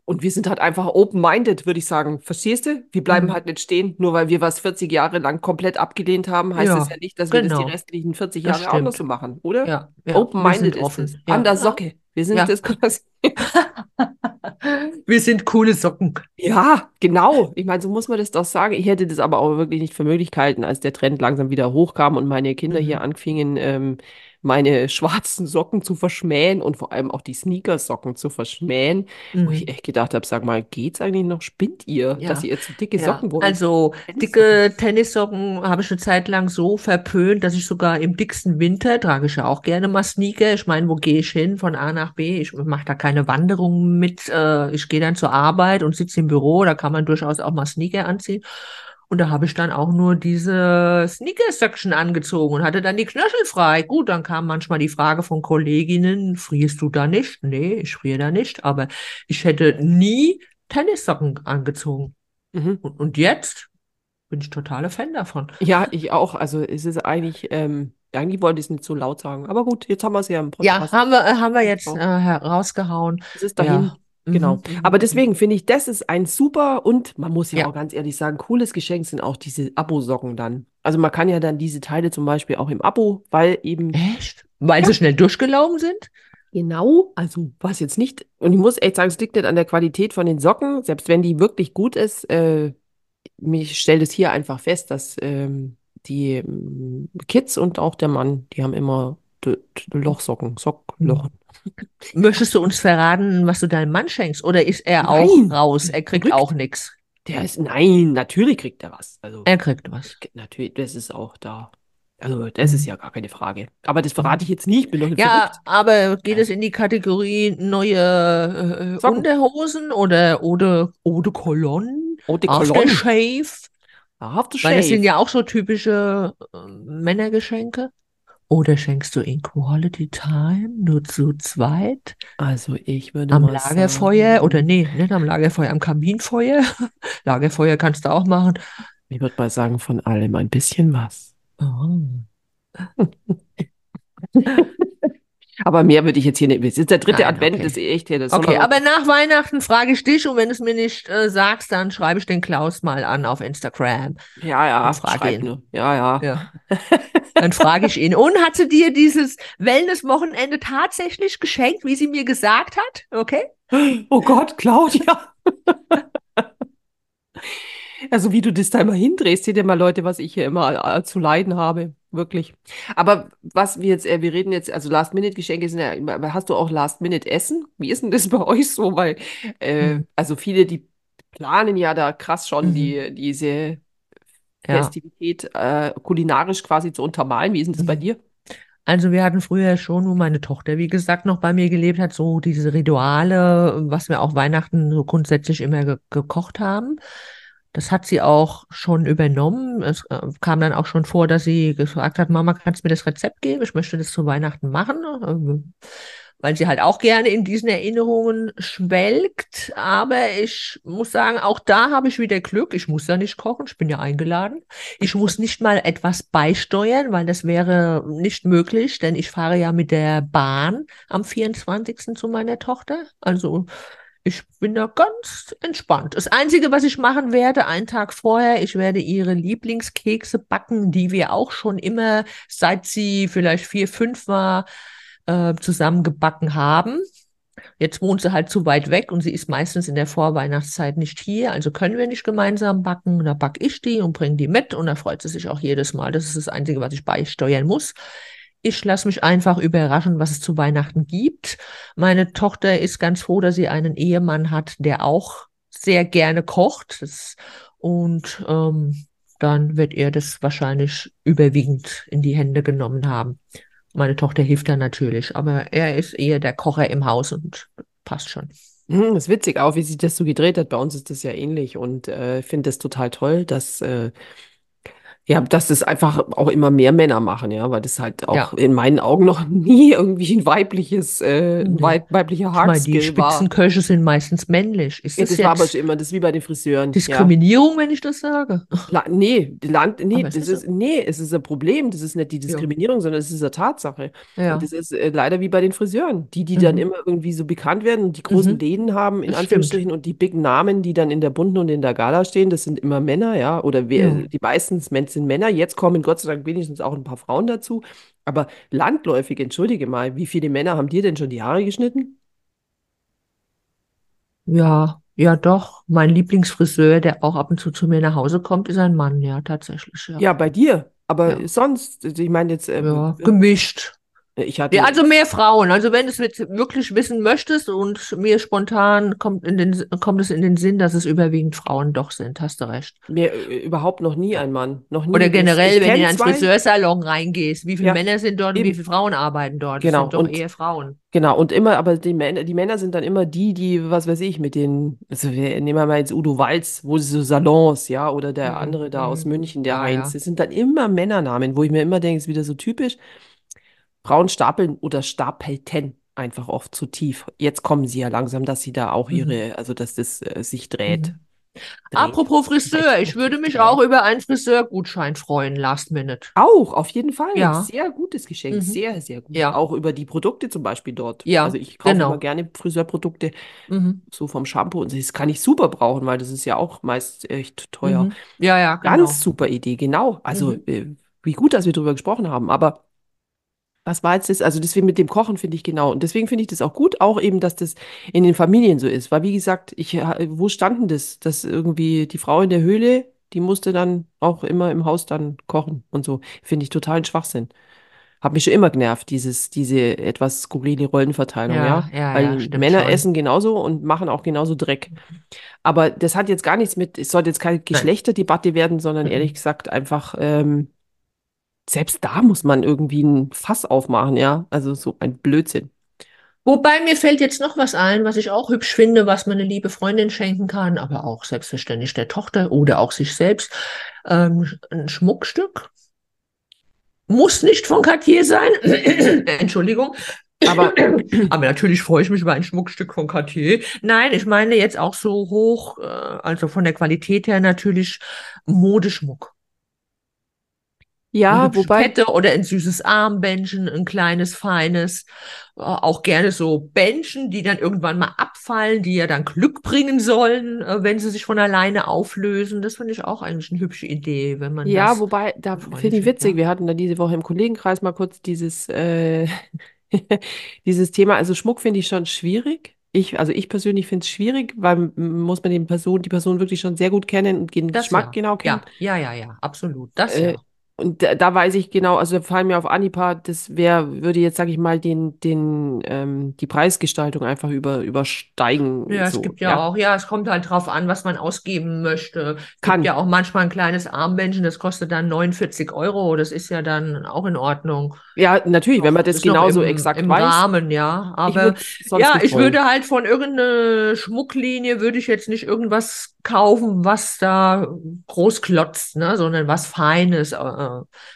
Speaker 1: und wir sind halt einfach open-minded, würde ich sagen. Verstehst du? Wir bleiben
Speaker 2: Mhm.
Speaker 1: halt nicht stehen. Nur weil wir was 40 Jahre lang komplett abgelehnt haben, heißt das ja
Speaker 2: Ja,
Speaker 1: nicht, dass wir das die
Speaker 2: genau.
Speaker 1: restlichen 40
Speaker 2: Das
Speaker 1: Jahre auch noch so machen, oder?
Speaker 2: Ja, ja.
Speaker 1: Open-minded ist es.
Speaker 2: offen.
Speaker 1: An
Speaker 2: Ja.
Speaker 1: der
Speaker 2: Ja.
Speaker 1: Socke. Wir sind
Speaker 2: Ja.
Speaker 1: das.
Speaker 2: Wir sind coole Socken.
Speaker 1: Ja, genau. Ich meine, so muss man das doch sagen. Ich hätte das aber auch wirklich nicht für möglich gehalten, als der Trend langsam wieder hochkam und meine Kinder hier
Speaker 2: Mhm.
Speaker 1: anfingen, ähm, meine schwarzen Socken zu verschmähen und vor allem auch die Sneakersocken zu verschmähen, wo ich
Speaker 2: Mhm.
Speaker 1: echt gedacht habe, sag mal, geht's eigentlich noch? Spinnt ihr, dass
Speaker 2: Ja,
Speaker 1: ihr jetzt so dicke
Speaker 2: ja.
Speaker 1: Socken wollt?
Speaker 2: Also
Speaker 1: Tennissocken.
Speaker 2: dicke Tennissocken habe ich eine Zeit lang so verpönt, dass ich sogar im dicksten Winter trage ich ja auch gerne mal Sneaker. Ich meine, wo gehe ich hin? Von A nach B. Ich mache da keine Wanderung mit. Äh, ich gehe dann zur Arbeit und sitze im Büro. Da kann man durchaus auch mal Sneaker anziehen. Und da habe ich dann auch nur diese Sneaker-Söckchen angezogen und hatte dann die Knöchel frei. Gut, dann kam manchmal die Frage von Kolleginnen, frierst du da nicht? Nee, ich friere da nicht. Aber ich hätte nie Tennissocken angezogen.
Speaker 1: Mhm.
Speaker 2: Und, und jetzt bin ich totale Fan davon.
Speaker 1: Ja, ich auch. Also es ist eigentlich, ähm, eigentlich wollte ich es nicht so laut sagen. Aber gut, jetzt haben wir es ja im
Speaker 2: Ja,
Speaker 1: Podcast.
Speaker 2: haben wir, äh, haben wir jetzt äh, herausgehauen.
Speaker 1: Es ist dahin.
Speaker 2: Ja.
Speaker 1: Genau.
Speaker 2: Mhm, mhm,
Speaker 1: Aber
Speaker 2: mhm.
Speaker 1: deswegen finde ich, das ist ein super und man muss ja
Speaker 2: Ja.
Speaker 1: auch ganz ehrlich sagen, cooles Geschenk sind auch diese Abo-Socken dann. Also man kann ja dann diese Teile zum Beispiel auch im Abo, weil eben
Speaker 2: Echt? Weil
Speaker 1: Ja.
Speaker 2: sie schnell durchgelaufen sind?
Speaker 1: genau, also was jetzt nicht, und ich muss echt sagen, es liegt nicht an der Qualität von den Socken, selbst wenn die wirklich gut ist, äh, mich stellt es hier einfach fest, dass ähm, die ähm, Kids und auch der Mann, die haben immer Lochsocken, Sockloch.
Speaker 2: Möchtest du uns verraten, was du deinem Mann schenkst? Oder ist er auch
Speaker 1: Nein,
Speaker 2: raus? Er kriegt
Speaker 1: verrückt.
Speaker 2: auch nichts.
Speaker 1: Der ist, nein, natürlich kriegt er was. Also
Speaker 2: Er kriegt was.
Speaker 1: natürlich, das ist auch da. Also das ist ja gar keine Frage. Aber das verrate ich jetzt nicht, ich bin doch nicht
Speaker 2: Ja,
Speaker 1: verrückt.
Speaker 2: aber geht es in die Kategorie neue äh. Unterhosen oder oder de Cologne,
Speaker 1: de Cologne.
Speaker 2: Aftershave?
Speaker 1: Aftershave.
Speaker 2: Weil das sind ja auch so typische äh, Männergeschenke. Oder schenkst du in Quality Time nur zu zweit
Speaker 1: Also ich würde
Speaker 2: am Lagerfeuer oder
Speaker 1: sagen,
Speaker 2: nee, nicht am Lagerfeuer, am Kaminfeuer? Lagerfeuer kannst du auch machen.
Speaker 1: ich würde mal sagen, von allem ein bisschen was.
Speaker 2: Oh.
Speaker 1: Aber mehr würde ich jetzt hier nicht wissen. Ist der dritte
Speaker 2: Nein,
Speaker 1: Advent,
Speaker 2: okay.
Speaker 1: ist echt hier. Das
Speaker 2: Okay, aber nach Weihnachten frage ich dich und wenn du es mir nicht äh, sagst, dann schreibe ich den Klaus mal an auf Instagram.
Speaker 1: Ja, ja,
Speaker 2: Und frag
Speaker 1: schreib
Speaker 2: ihn.
Speaker 1: nur. Ja, ja.
Speaker 2: Ja. Dann frage ich ihn. Und hat sie dir dieses Wellness-Wochenende tatsächlich geschenkt, wie sie mir gesagt hat? Okay?
Speaker 1: Oh Gott, Claudia. Also wie du das da immer hindrehst, seht ihr mal Leute, was ich hier immer äh, zu leiden habe. Wirklich. Aber was wir jetzt, äh, wir reden jetzt, also Last-Minute-Geschenke sind ja, immer- hast du auch Last-Minute-Essen? Wie ist denn das bei euch so? Weil, äh,
Speaker 2: Hm.
Speaker 1: also viele, die planen ja da krass schon
Speaker 2: Mhm.
Speaker 1: die, diese
Speaker 2: Ja.
Speaker 1: Festivität äh, kulinarisch quasi zu untermalen. Wie ist denn das bei
Speaker 2: Mhm.
Speaker 1: dir?
Speaker 2: Also wir hatten früher schon, wo meine Tochter, wie gesagt, noch bei mir gelebt hat, so diese Rituale, was wir auch Weihnachten so grundsätzlich immer ge gekocht haben. Das hat sie auch schon übernommen. Es äh, kam dann auch schon vor, dass sie gefragt hat, Mama, kannst du mir das Rezept geben? Ich möchte das zu Weihnachten machen. Ähm, Weil sie halt auch gerne in diesen Erinnerungen schwelgt. Aber ich muss sagen, auch da habe ich wieder Glück. Ich muss ja nicht kochen, ich bin ja eingeladen. Ich muss nicht mal etwas beisteuern, weil das wäre nicht möglich, denn ich fahre ja mit der Bahn am 24. zu meiner Tochter. Also ich bin da ganz entspannt. Das Einzige, was ich machen werde, einen Tag vorher, ich werde ihre Lieblingskekse backen, die wir auch schon immer, seit sie vielleicht vier, fünf war, äh, zusammen gebacken haben. Jetzt wohnt sie halt zu weit weg und sie ist meistens in der Vorweihnachtszeit nicht hier, also können wir nicht gemeinsam backen. Da backe ich die und bringe die mit und da freut sie sich auch jedes Mal. Das ist das Einzige, was ich beisteuern muss. Ich lasse mich einfach überraschen, was es zu Weihnachten gibt. Meine Tochter ist ganz froh, dass sie einen Ehemann hat, der auch sehr gerne kocht. Und ähm, dann wird er das wahrscheinlich überwiegend in die Hände genommen haben. Meine Tochter hilft dann natürlich, aber er ist eher der Kocher im Haus und passt schon.
Speaker 1: Hm, das ist witzig, auch wie sich das so gedreht hat. Bei uns ist das ja ähnlich und äh, ich finde das total toll, dass, äh, ja, dass das einfach auch immer mehr Männer machen, ja, weil das halt auch
Speaker 2: Ja.
Speaker 1: in meinen Augen noch nie irgendwie ein weibliches, äh, ein
Speaker 2: Nee.
Speaker 1: wei weiblicher
Speaker 2: Ich meine, die
Speaker 1: Hardskill war.
Speaker 2: Spitzenköche sind meistens männlich. Ist
Speaker 1: Ja,
Speaker 2: das
Speaker 1: das war aber schon immer, das ist wie bei den Friseuren. Ja.
Speaker 2: Diskriminierung, wenn ich das sage?
Speaker 1: La nee, Land, nee,
Speaker 2: Aber es
Speaker 1: das
Speaker 2: ist
Speaker 1: ist, nee, es ist ein Problem. Das ist nicht die
Speaker 2: Ja.
Speaker 1: Diskriminierung, sondern es ist eine Tatsache. Und
Speaker 2: Ja,
Speaker 1: das ist äh, leider wie bei den Friseuren. Die, die dann
Speaker 2: Mhm.
Speaker 1: immer irgendwie so bekannt werden und die großen
Speaker 2: Mhm.
Speaker 1: Läden haben, in
Speaker 2: Das stimmt.
Speaker 1: Anführungsstrichen, und die big Namen, die dann in der Bunten und in der Gala stehen, das sind immer Männer, ja. Oder wer,
Speaker 2: Ja.
Speaker 1: die meisten Men- sind Männer. Jetzt kommen Gott sei Dank wenigstens auch ein paar Frauen dazu. Aber landläufig, entschuldige mal, wie viele Männer haben dir denn schon die Haare geschnitten?
Speaker 2: ja, ja, doch. Mein Lieblingsfriseur, der auch ab und zu zu mir nach Hause kommt, ist ein Mann, ja, tatsächlich, ja.
Speaker 1: Ja, bei dir. Aber
Speaker 2: Ja.
Speaker 1: sonst, also ich meine jetzt, äh,
Speaker 2: Ja, gemischt.
Speaker 1: Ich hatte.
Speaker 2: Ja, also mehr Frauen. Also wenn du es wirklich wissen möchtest und mir spontan kommt in den, kommt es in den Sinn, dass es überwiegend Frauen doch sind, hast du recht.
Speaker 1: Mir äh, überhaupt noch nie ein Mann. Noch nie.
Speaker 2: Oder generell,
Speaker 1: ich
Speaker 2: wenn du in einen
Speaker 1: zwei.
Speaker 2: Friseursalon reingehst, wie viele
Speaker 1: Ja,
Speaker 2: Männer sind dort und wie
Speaker 1: eben.
Speaker 2: viele Frauen arbeiten dort?
Speaker 1: Genau,
Speaker 2: Das sind doch
Speaker 1: und-
Speaker 2: eher Frauen.
Speaker 1: Genau, und immer, aber die Männer, die Männer sind dann immer die, die, was weiß ich, mit den, also wir nehmen wir mal jetzt Udo Walz, wo sie so Salons, ja, oder der
Speaker 2: Mhm,
Speaker 1: andere da aus
Speaker 2: mhm.
Speaker 1: München, der
Speaker 2: Ja,
Speaker 1: Heinz.
Speaker 2: ja.
Speaker 1: Das sind dann immer Männernamen, wo ich mir immer denke, ist wieder so typisch. Frauen stapeln oder stapelten einfach oft zu tief. Jetzt kommen sie ja langsam, dass sie da auch
Speaker 2: Mhm.
Speaker 1: ihre, also dass das äh, sich dreht.
Speaker 2: Mhm.
Speaker 1: Dreht.
Speaker 2: Apropos Friseur, ich würde mich auch über einen Friseurgutschein freuen, last minute.
Speaker 1: Auch, auf jeden Fall.
Speaker 2: Ja.
Speaker 1: Sehr gutes Geschenk,
Speaker 2: Mhm.
Speaker 1: sehr, sehr gut.
Speaker 2: Ja.
Speaker 1: Auch über die Produkte zum Beispiel dort.
Speaker 2: Ja,
Speaker 1: Also ich kaufe
Speaker 2: genau.
Speaker 1: immer gerne Friseurprodukte,
Speaker 2: Mhm.
Speaker 1: so vom Shampoo und das kann ich super brauchen, weil das ist ja auch meist echt teuer.
Speaker 2: Mhm. Ja, ja, genau.
Speaker 1: Ganz super Idee, genau. Also
Speaker 2: Mhm.
Speaker 1: äh, wie gut, dass wir darüber gesprochen haben. Aber was war jetzt das? Also deswegen mit dem Kochen finde ich genau. Und deswegen finde ich das auch gut, auch eben, dass das in den Familien so ist. Weil wie gesagt, ich, äh, wo stand denn das? Dass irgendwie die Frau in der Höhle, die musste dann auch immer im Haus dann kochen und so. Finde ich totalen Schwachsinn. Hat mich schon immer genervt, dieses, diese etwas skurrile Rollenverteilung,
Speaker 2: Ja,
Speaker 1: ja.
Speaker 2: ja,
Speaker 1: Weil
Speaker 2: ja,
Speaker 1: Männer
Speaker 2: schon.
Speaker 1: essen genauso und machen auch genauso Dreck. Aber das hat jetzt gar nichts mit, es sollte jetzt keine Geschlechterdebatte werden, sondern
Speaker 2: Mhm.
Speaker 1: ehrlich gesagt einfach, ähm, selbst da muss man irgendwie ein Fass aufmachen, ja. Also so ein Blödsinn.
Speaker 2: Wobei mir fällt jetzt noch was ein, was ich auch hübsch finde, was man eine liebe Freundin schenken kann, aber auch selbstverständlich der Tochter oder auch sich selbst. Ähm, ein Schmuckstück. Muss nicht von Cartier sein. Entschuldigung.
Speaker 1: Aber,
Speaker 2: Aber natürlich freue ich mich über ein Schmuckstück von Cartier. Nein, ich meine jetzt auch so hoch, äh, also von der Qualität her natürlich Modeschmuck.
Speaker 1: Ja, wobei,
Speaker 2: Kette oder ein süßes Armbändchen, ein kleines, feines. Äh, Auch gerne so Bändchen, die dann irgendwann mal abfallen, die ja dann Glück bringen sollen, äh, wenn sie sich von alleine auflösen. Das finde ich auch eigentlich eine hübsche Idee, wenn man
Speaker 1: ja, wobei, da finde ich witzig,
Speaker 2: ja.
Speaker 1: wir hatten da diese Woche im Kollegenkreis mal kurz dieses, äh, dieses Thema. Also Schmuck finde ich schon schwierig. Ich, also ich persönlich finde es schwierig, weil muss man den Person, die Person wirklich schon sehr gut kennen und den
Speaker 2: Das
Speaker 1: Geschmack
Speaker 2: ja.
Speaker 1: genau kennen.
Speaker 2: Ja, ja, ja, ja, absolut. Das
Speaker 1: Äh,
Speaker 2: ja.
Speaker 1: Und da, da weiß ich genau, also fallen mir auf Anhieb, das wär, würde jetzt, sage ich mal, den, den, ähm, die Preisgestaltung einfach über, übersteigen,
Speaker 2: Ja, es
Speaker 1: so,
Speaker 2: gibt ja
Speaker 1: ja.
Speaker 2: auch, ja, es kommt halt drauf an, was man ausgeben möchte. Es gibt
Speaker 1: Kann.
Speaker 2: ja auch manchmal ein kleines Armbändchen, das kostet dann 49 Euro. Das ist ja dann auch in Ordnung.
Speaker 1: Ja, natürlich, wenn man das genauso
Speaker 2: im,
Speaker 1: exakt
Speaker 2: im
Speaker 1: weiß.
Speaker 2: Rahmen, ja.
Speaker 1: Ich
Speaker 2: Aber
Speaker 1: es sonst
Speaker 2: ja, ich würde halt von irgendeiner Schmucklinie würde ich jetzt nicht irgendwas kaufen, was da groß klotzt, ne, sondern was Feines, äh,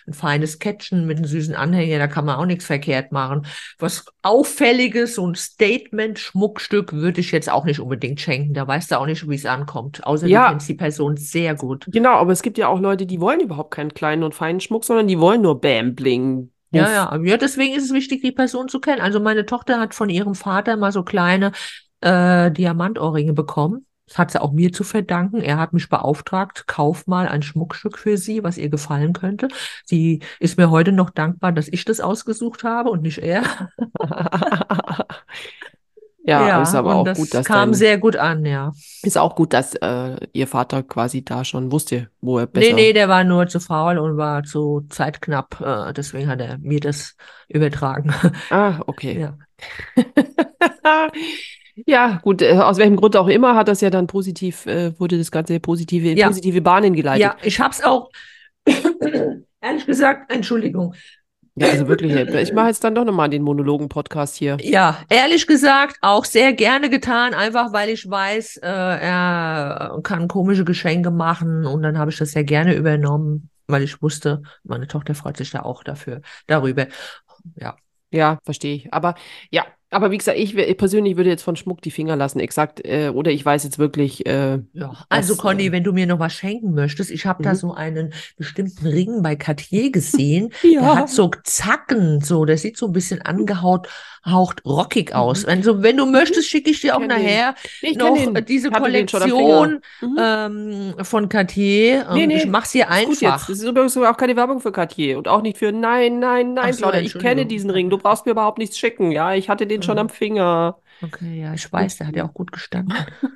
Speaker 2: ein feines Kettchen mit einem süßen Anhänger, da kann man auch nichts verkehrt machen. Was Auffälliges, so ein Statement-Schmuckstück würde ich jetzt auch nicht unbedingt schenken. Da weißt du auch nicht, wie es ankommt. Außer du
Speaker 1: Ja,
Speaker 2: kennst die Person sehr gut.
Speaker 1: genau, aber es gibt ja auch Leute, die wollen überhaupt keinen kleinen und feinen Schmuck, sondern die wollen nur Bam, Bling,
Speaker 2: Ja, ja, ja, deswegen ist es wichtig, die Person zu kennen. Also meine Tochter hat von ihrem Vater mal so kleine äh, Diamantohrringe bekommen. Das hat sie auch mir zu verdanken. Er hat mich beauftragt, kauf mal ein Schmuckstück für sie, was ihr gefallen könnte. Sie ist mir heute noch dankbar, dass ich das ausgesucht habe und nicht er.
Speaker 1: Ja, ist
Speaker 2: Ja,
Speaker 1: aber
Speaker 2: und
Speaker 1: auch
Speaker 2: das
Speaker 1: gut, dass
Speaker 2: kam sehr gut an, ja.
Speaker 1: ist auch gut, dass äh, ihr Vater quasi da schon wusste, wo er
Speaker 2: Nee, nee,
Speaker 1: besser.
Speaker 2: der war nur zu faul und war zu zeitknapp. Äh, deswegen hat er mir das übertragen.
Speaker 1: Ah, okay.
Speaker 2: Ja.
Speaker 1: Ja, gut, äh, aus welchem Grund auch immer hat das ja dann positiv, äh, wurde das Ganze positive, in
Speaker 2: Ja,
Speaker 1: positive Bahnen geleitet.
Speaker 2: ja, ich hab's auch, ehrlich gesagt, Entschuldigung.
Speaker 1: Ja, also wirklich, äh, ich mache jetzt dann doch nochmal den Monologen-Podcast hier.
Speaker 2: Ja, ehrlich gesagt, auch sehr gerne getan, einfach weil ich weiß, äh, er kann komische Geschenke machen und dann habe ich das sehr gerne übernommen, weil ich wusste, meine Tochter freut sich da auch dafür, darüber. Ja,
Speaker 1: Ja, verstehe ich. Aber ja, aber wie gesagt, ich, ich persönlich würde jetzt von Schmuck die Finger lassen, exakt. Äh, oder ich weiß jetzt wirklich, äh,
Speaker 2: ja. Also
Speaker 1: was.
Speaker 2: Conny,
Speaker 1: Äh,
Speaker 2: wenn du mir noch was schenken möchtest, ich habe da
Speaker 1: mhm.
Speaker 2: so einen bestimmten Ring bei Cartier gesehen, der
Speaker 1: Ja.
Speaker 2: hat so Zacken, so, der sieht so ein bisschen angehaucht, haucht rockig aus.
Speaker 1: Mhm.
Speaker 2: Also wenn du
Speaker 1: Mhm.
Speaker 2: möchtest, schicke ich dir auch nachher
Speaker 1: Nee, ich
Speaker 2: noch
Speaker 1: den.
Speaker 2: diese
Speaker 1: Ich.
Speaker 2: Kollektion ähm, von Cartier.
Speaker 1: Nee,
Speaker 2: Ähm, ich
Speaker 1: nee,
Speaker 2: hier
Speaker 1: ist gut jetzt.
Speaker 2: einfach.
Speaker 1: Das ist übrigens auch keine Werbung für Cartier und auch nicht für Nein, nein,
Speaker 2: Ach
Speaker 1: nein,
Speaker 2: so,
Speaker 1: Claudia, ich kenne diesen Ring. Du brauchst mir überhaupt nichts schicken. Ja, ich hatte den schon am
Speaker 2: Mhm.
Speaker 1: Finger.
Speaker 2: Okay, ja, ich weiß, der hat ja auch gut gestanden.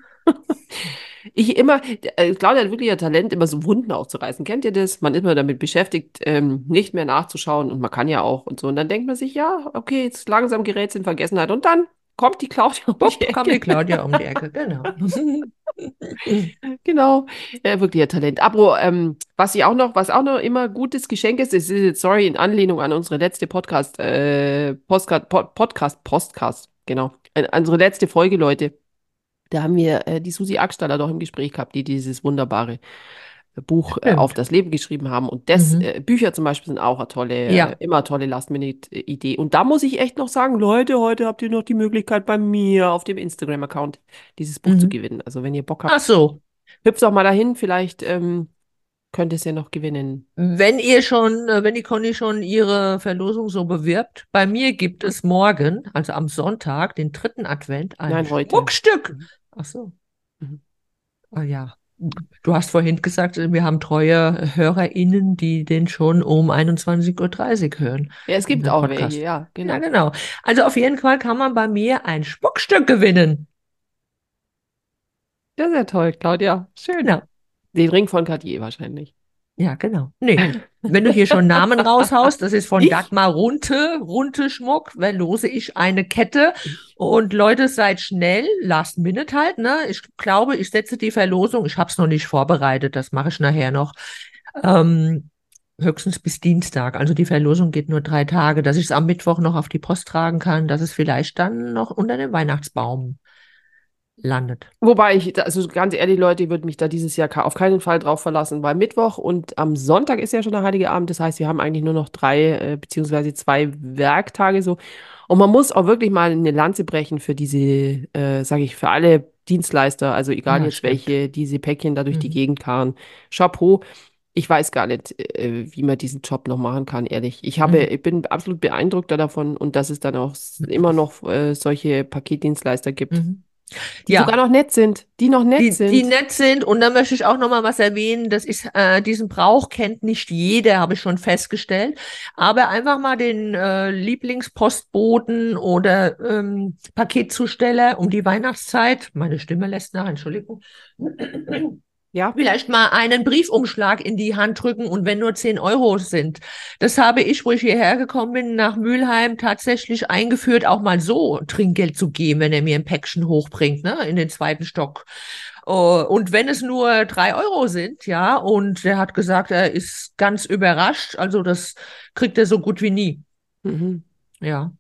Speaker 1: Ich immer, äh, Claudia hat wirklich ein Talent, immer so Wunden aufzureißen. Kennt ihr das? Man ist immer damit beschäftigt, ähm, nicht mehr nachzuschauen und man kann ja auch und so. Und dann denkt man sich, ja, okay, jetzt langsam gerät es in Vergessenheit. Und dann kommt die Claudia um
Speaker 2: Bupp,
Speaker 1: die
Speaker 2: kam die
Speaker 1: Ecke.
Speaker 2: Claudia um die Ecke, genau.
Speaker 1: Genau, äh, wirklich ein Talent. Aber ähm, was ich auch noch, was auch noch immer gutes Geschenk ist, ist jetzt, sorry, in Anlehnung an unsere letzte Podcast, äh, Postcard, Pod, Podcast, Postcast, genau, äh, unsere letzte Folge, Leute. Da haben wir äh, die Susi Ackstaller doch im Gespräch gehabt, die dieses wunderbare Buch äh, auf das Leben geschrieben haben. Und das,
Speaker 2: Mhm.
Speaker 1: äh, Bücher zum Beispiel sind auch eine tolle,
Speaker 2: Ja.
Speaker 1: äh, immer tolle Last-Minute-Idee. Und da muss ich echt noch sagen, Leute, heute habt ihr noch die Möglichkeit bei mir auf dem Instagram-Account dieses Buch zu
Speaker 2: Mhm.
Speaker 1: gewinnen. Also wenn ihr Bock
Speaker 2: Ach
Speaker 1: habt,
Speaker 2: so.
Speaker 1: hüpft doch mal dahin, vielleicht ähm, könnt ihr es ja noch gewinnen.
Speaker 2: Wenn ihr schon, äh, wenn die Conny schon ihre Verlosung so bewirbt, bei mir gibt es morgen, also am Sonntag, den dritten Advent, ein
Speaker 1: Nein, heute.
Speaker 2: Schmuckstück.
Speaker 1: Mhm.
Speaker 2: Ach so.
Speaker 1: Mhm.
Speaker 2: Ah ja. Du hast vorhin gesagt, wir haben treue HörerInnen, die den schon um 21.30 Uhr hören.
Speaker 1: Ja, es gibt auch
Speaker 2: Podcast.
Speaker 1: welche, ja,
Speaker 2: Ja,
Speaker 1: genau.
Speaker 2: genau. Also auf jeden Fall kann man bei mir ein Schmuckstück gewinnen.
Speaker 1: Ja, sehr toll, Claudia. Schön.
Speaker 2: Genau.
Speaker 1: Den Ring von Cartier wahrscheinlich.
Speaker 2: Ja, genau. Nee, wenn du hier schon Namen raushaust, das ist von
Speaker 1: Ich?
Speaker 2: Dagmar Runte, Runte Schmuck, verlose ich eine Kette. Und Leute, seid schnell, last minute halt, ne? Ich glaube, ich setze die Verlosung, ich habe es noch nicht vorbereitet, das mache ich nachher noch, ähm, höchstens bis Dienstag. Also die Verlosung geht nur drei Tage, dass ich es am Mittwoch noch auf die Post tragen kann, dass es vielleicht dann noch unter dem Weihnachtsbaum landet.
Speaker 1: Wobei ich, also ganz ehrlich, Leute, ich würde mich da dieses Jahr auf keinen Fall drauf verlassen, weil Mittwoch und am Sonntag ist ja schon der Heilige Abend. Das heißt, wir haben eigentlich nur noch drei äh, beziehungsweise zwei Werktage so. Und man muss auch wirklich mal eine Lanze brechen für diese, äh, sage ich, für alle Dienstleister, also egal
Speaker 2: Ja,
Speaker 1: jetzt
Speaker 2: stimmt.
Speaker 1: welche, diese Päckchen da durch die
Speaker 2: Mhm.
Speaker 1: Gegend karren. Chapeau. Ich weiß gar nicht, äh, wie man diesen Job noch machen kann, ehrlich. Ich habe,
Speaker 2: Mhm.
Speaker 1: ich bin absolut beeindruckt davon und dass es dann auch immer noch äh, solche Paketdienstleister gibt, Die sogar
Speaker 2: Ja,
Speaker 1: noch nett sind, die noch nett
Speaker 2: die, die
Speaker 1: sind.
Speaker 2: nett sind. Und da möchte ich auch noch mal was erwähnen. Das ist, äh, diesen Brauch kennt nicht jeder, habe ich schon festgestellt. Aber einfach mal den äh, Lieblingspostboten oder ähm, Paketzusteller um die Weihnachtszeit. Meine Stimme lässt nach, Entschuldigung.
Speaker 1: Ja,
Speaker 2: Vielleicht mal einen Briefumschlag in die Hand drücken und wenn nur 10 Euro sind. Das habe ich, wo ich hierher gekommen bin, nach Mülheim tatsächlich eingeführt, auch mal so Trinkgeld zu geben, wenn er mir ein Päckchen hochbringt, ne, in den zweiten Stock. Oh, Und wenn es nur drei Euro sind, ja, und er hat gesagt, er ist ganz überrascht, also das kriegt er so gut wie nie.
Speaker 1: mhm.
Speaker 2: Ja,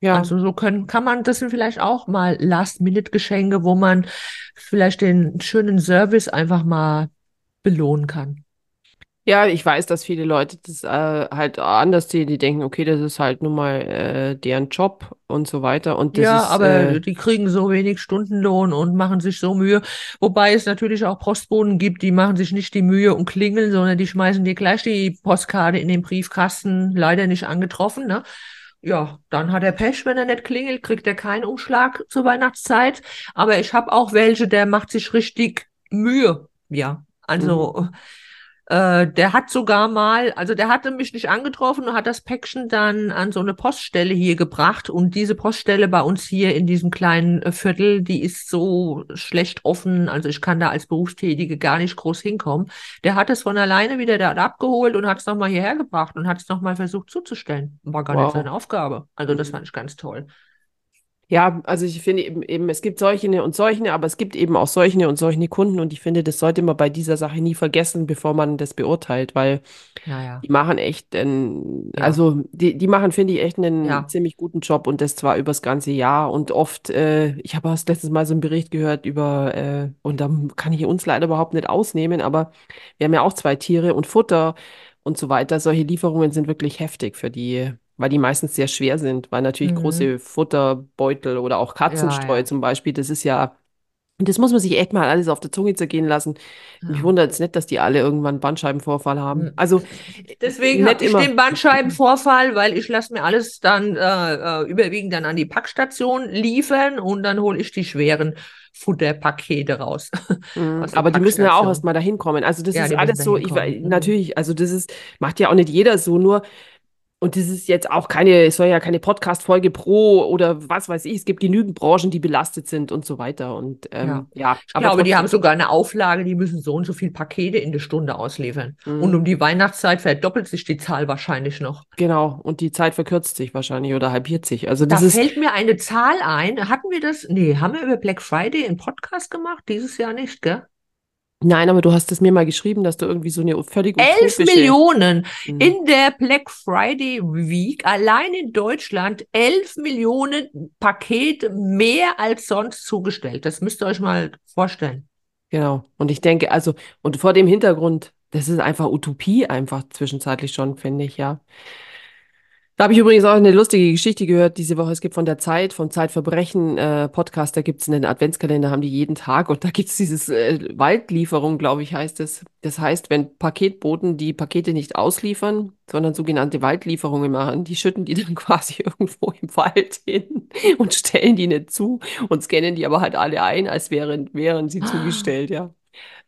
Speaker 1: Ja.
Speaker 2: also so können, kann man, das sind vielleicht auch mal Last-Minute-Geschenke, wo man vielleicht den schönen Service einfach mal belohnen kann.
Speaker 1: Ja, ich weiß, dass viele Leute das äh, halt anders sehen. Die denken, okay, das ist halt nun mal äh, deren Job und so weiter. Und das
Speaker 2: Ja,
Speaker 1: ist,
Speaker 2: aber
Speaker 1: äh,
Speaker 2: die kriegen so wenig Stundenlohn und machen sich so Mühe. Wobei es natürlich auch Postboten gibt, die machen sich nicht die Mühe und klingeln, sondern die schmeißen dir gleich die Postkarte in den Briefkasten, leider nicht angetroffen, ne? Ja, dann hat er Pech, wenn er nicht klingelt, kriegt er keinen Umschlag zur Weihnachtszeit. Aber ich habe auch welche, der macht sich richtig Mühe. Ja, also äh, der hat sogar mal, also der hatte mich nicht angetroffen und hat das Päckchen dann an so eine Poststelle hier gebracht. Und diese Poststelle bei uns hier in diesem kleinen äh, Viertel, die ist so schlecht offen. Also ich kann da als Berufstätige gar nicht groß hinkommen. Der hat es von alleine wieder da abgeholt und hat es nochmal hierher gebracht und hat es nochmal versucht zuzustellen. War gar nicht
Speaker 1: wow.
Speaker 2: seine Aufgabe. Also das
Speaker 1: Mhm.
Speaker 2: fand ich ganz toll.
Speaker 1: Ja, also ich finde eben, eben, es gibt solche und solche, aber es gibt eben auch solche und solche Kunden und ich finde, das sollte man bei dieser Sache nie vergessen, bevor man das beurteilt, weil
Speaker 2: Ja, ja,
Speaker 1: die machen echt, einen,
Speaker 2: ja,
Speaker 1: also die, die machen, finde ich, echt einen ziemlich guten Job und das zwar übers ganze Jahr und oft, äh, ich habe auch letztes Mal so einen Bericht gehört über, äh, und da kann ich uns leider überhaupt nicht ausnehmen, aber wir haben ja auch zwei Tiere und Futter und so weiter. Solche Lieferungen sind wirklich heftig für die, weil die meistens sehr schwer sind, weil natürlich
Speaker 2: Mhm.
Speaker 1: große Futterbeutel oder auch
Speaker 2: Ja,
Speaker 1: Katzenstreu
Speaker 2: ja,
Speaker 1: zum Beispiel, das ist ja, das muss man sich echt mal alles auf der Zunge zergehen lassen. Mich
Speaker 2: ja.
Speaker 1: wundert es nicht, dass die alle irgendwann Bandscheibenvorfall haben.
Speaker 2: Hm.
Speaker 1: Also
Speaker 2: Deswegen habe ich
Speaker 1: immer.
Speaker 2: den Bandscheibenvorfall, weil ich lasse mir alles dann äh, äh, überwiegend dann an die Packstation liefern und dann hole ich die schweren Futterpakete raus
Speaker 1: Mhm. Aber die müssen ja auch erstmal dahin kommen. Also das
Speaker 2: Ja,
Speaker 1: ist alles so, ich,
Speaker 2: Mhm.
Speaker 1: natürlich, also das ist, macht ja auch nicht jeder so, nur, und das ist jetzt auch keine, es soll ja keine Podcast-Folge pro oder was weiß ich, es gibt genügend Branchen, die belastet sind und so weiter. Und
Speaker 2: Ja.
Speaker 1: ähm, ja,
Speaker 2: Ich
Speaker 1: aber
Speaker 2: glaube, die haben sogar eine Auflage, die müssen so und so viel Pakete in der Stunde ausliefern. Und
Speaker 1: Mhm.
Speaker 2: um die Weihnachtszeit verdoppelt sich die Zahl wahrscheinlich noch.
Speaker 1: Genau, und die Zeit verkürzt sich wahrscheinlich oder halbiert sich. Also
Speaker 2: Da
Speaker 1: das ist,
Speaker 2: fällt mir eine Zahl ein. Hatten wir das? Nee, haben wir über Black Friday einen Podcast gemacht? Dieses Jahr nicht, gell?
Speaker 1: Nein, aber du hast es mir mal geschrieben, dass du irgendwie so eine völlig
Speaker 2: Elf. Millionen
Speaker 1: Mhm.
Speaker 2: in der Black Friday Week, allein in Deutschland, elf Millionen Pakete mehr als sonst zugestellt. Das müsst ihr euch mal vorstellen.
Speaker 1: Genau. Und ich denke, also, und vor dem Hintergrund, das ist einfach Utopie, einfach zwischenzeitlich schon, finde ich, ja. Da habe ich übrigens auch eine lustige Geschichte gehört diese Woche. Es gibt von der Zeit, vom Zeitverbrechen äh, Podcast, da gibt es einen Adventskalender, haben die jeden Tag und da gibt es dieses äh, Waldlieferung, glaube ich, heißt es. Das heißt, wenn Paketboten die Pakete nicht ausliefern, sondern sogenannte Waldlieferungen machen, die schütten die dann quasi irgendwo im Wald hin und stellen die nicht zu und scannen die aber halt alle ein, als wären, wären sie zugestellt, ja.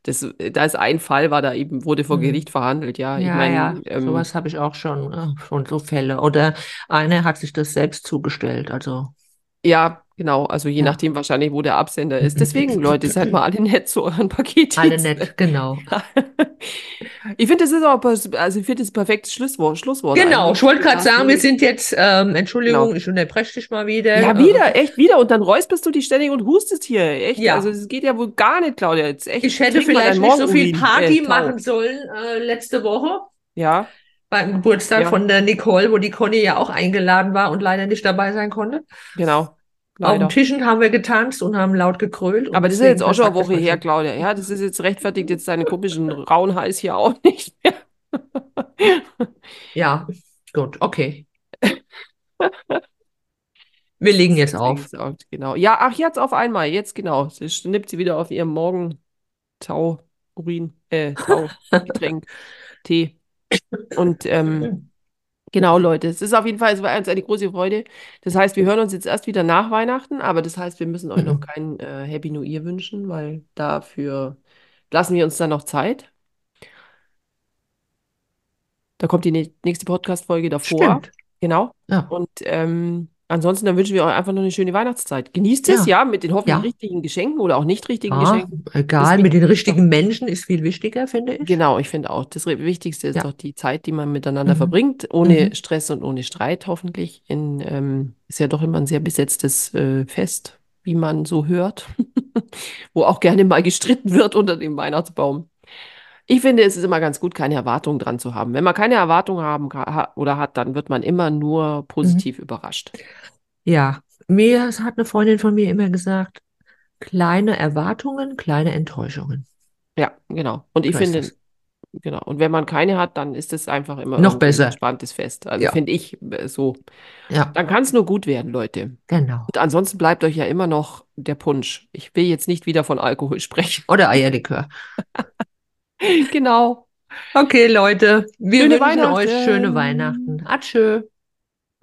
Speaker 1: Das, da ist ein Fall, war da eben, wurde vor
Speaker 2: Hm.
Speaker 1: Gericht verhandelt, ja. Ich
Speaker 2: Ja,
Speaker 1: meine,
Speaker 2: ja,
Speaker 1: ähm,
Speaker 2: sowas habe ich auch schon, äh, schon so Fälle. Oder eine hat sich das selbst zugestellt. Also,
Speaker 1: Ja, genau. Also je
Speaker 2: ja.
Speaker 1: nachdem wahrscheinlich, wo der Absender ist. Deswegen, Leute, seid mal alle nett zu euren
Speaker 2: Alle
Speaker 1: Paketdiensten.
Speaker 2: nett, genau.
Speaker 1: Ich finde, das ist auch, also ich finde das perfektes Schlusswort, Schlusswort
Speaker 2: Genau,
Speaker 1: eigentlich.
Speaker 2: ich wollte gerade sagen, wir sind jetzt, ähm, Entschuldigung,
Speaker 1: Genau.
Speaker 2: ich unterbreche dich mal wieder.
Speaker 1: Ja,
Speaker 2: äh,
Speaker 1: wieder, echt wieder. Und dann räusperst du dich ständig und hustest hier. Echt.
Speaker 2: Ja.
Speaker 1: Also es geht ja wohl gar nicht, Claudia. Jetzt echt.
Speaker 2: Ich hätte vielleicht nicht so viel Party
Speaker 1: äh,
Speaker 2: machen sollen äh, letzte Woche
Speaker 1: Ja,
Speaker 2: beim Geburtstag
Speaker 1: Ja.
Speaker 2: von der Nicole, wo die Conny ja auch eingeladen war und leider nicht dabei sein konnte.
Speaker 1: genau.
Speaker 2: Auf den
Speaker 1: leider.
Speaker 2: Tischen haben wir getanzt und haben laut gekrölt
Speaker 1: Aber das ist jetzt auch schon eine Woche her. Claudia. Ja, das ist jetzt rechtfertigt jetzt deinen komischen rauen Hals hier auch nicht mehr.
Speaker 2: Ja, gut, okay. Wir legen jetzt auf.
Speaker 1: genau. Ja, ach, jetzt auf einmal, jetzt genau. Sie schnippt sie wieder auf ihrem Morgen-Tau, Urin, äh, Tau-Getränk, Tee. Und ähm, genau, Leute, es ist auf jeden Fall, es war uns eine große Freude. Das heißt, wir hören uns jetzt erst wieder nach Weihnachten, aber das heißt, wir müssen euch noch
Speaker 2: Mhm.
Speaker 1: kein äh, Happy New Year wünschen, weil dafür lassen wir uns dann noch Zeit. Da kommt die nä- nächste Podcast-Folge davor.
Speaker 2: Stimmt.
Speaker 1: Genau.
Speaker 2: Ja,
Speaker 1: Und ähm, ansonsten, dann wünschen wir euch einfach noch eine schöne Weihnachtszeit. Genießt es,
Speaker 2: ja,
Speaker 1: ja, mit den hoffentlich
Speaker 2: ja.
Speaker 1: richtigen Geschenken oder auch nicht richtigen
Speaker 2: Ja,
Speaker 1: Geschenken. Das
Speaker 2: egal, mit den richtigen Menschen ist viel wichtiger, finde ich.
Speaker 1: genau, ich finde auch, das Wichtigste ist doch die Zeit, die man miteinander
Speaker 2: Mhm.
Speaker 1: verbringt, ohne
Speaker 2: Mhm.
Speaker 1: Stress und ohne Streit hoffentlich. In, ähm, ist ja doch immer ein sehr besetztes äh, Fest, wie man so hört, wo auch gerne mal gestritten wird unter dem Weihnachtsbaum. Ich finde, es ist immer ganz gut, keine Erwartungen dran zu haben. Wenn man keine Erwartungen haben ha oder hat, dann wird man immer nur
Speaker 2: Mhm.
Speaker 1: positiv überrascht.
Speaker 2: Ja, mir hat eine Freundin von mir immer gesagt, kleine Erwartungen, kleine Enttäuschungen.
Speaker 1: Ja, genau. Und ich finde,
Speaker 2: das.
Speaker 1: genau. Und wenn man keine hat, dann ist es einfach immer
Speaker 2: Noch
Speaker 1: irgendwie ein
Speaker 2: besser.
Speaker 1: entspanntes Fest. Also
Speaker 2: Ja,
Speaker 1: finde ich äh, so.
Speaker 2: ja,
Speaker 1: Dann kann es nur gut werden, Leute.
Speaker 2: genau.
Speaker 1: Und ansonsten bleibt euch ja immer noch der Punsch. Ich will jetzt nicht wieder von Alkohol sprechen.
Speaker 2: Oder Eierlikör.
Speaker 1: Genau.
Speaker 2: Okay, Leute, wir
Speaker 1: Schöne
Speaker 2: wünschen euch schöne Weihnachten. Atschö.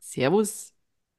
Speaker 1: Servus.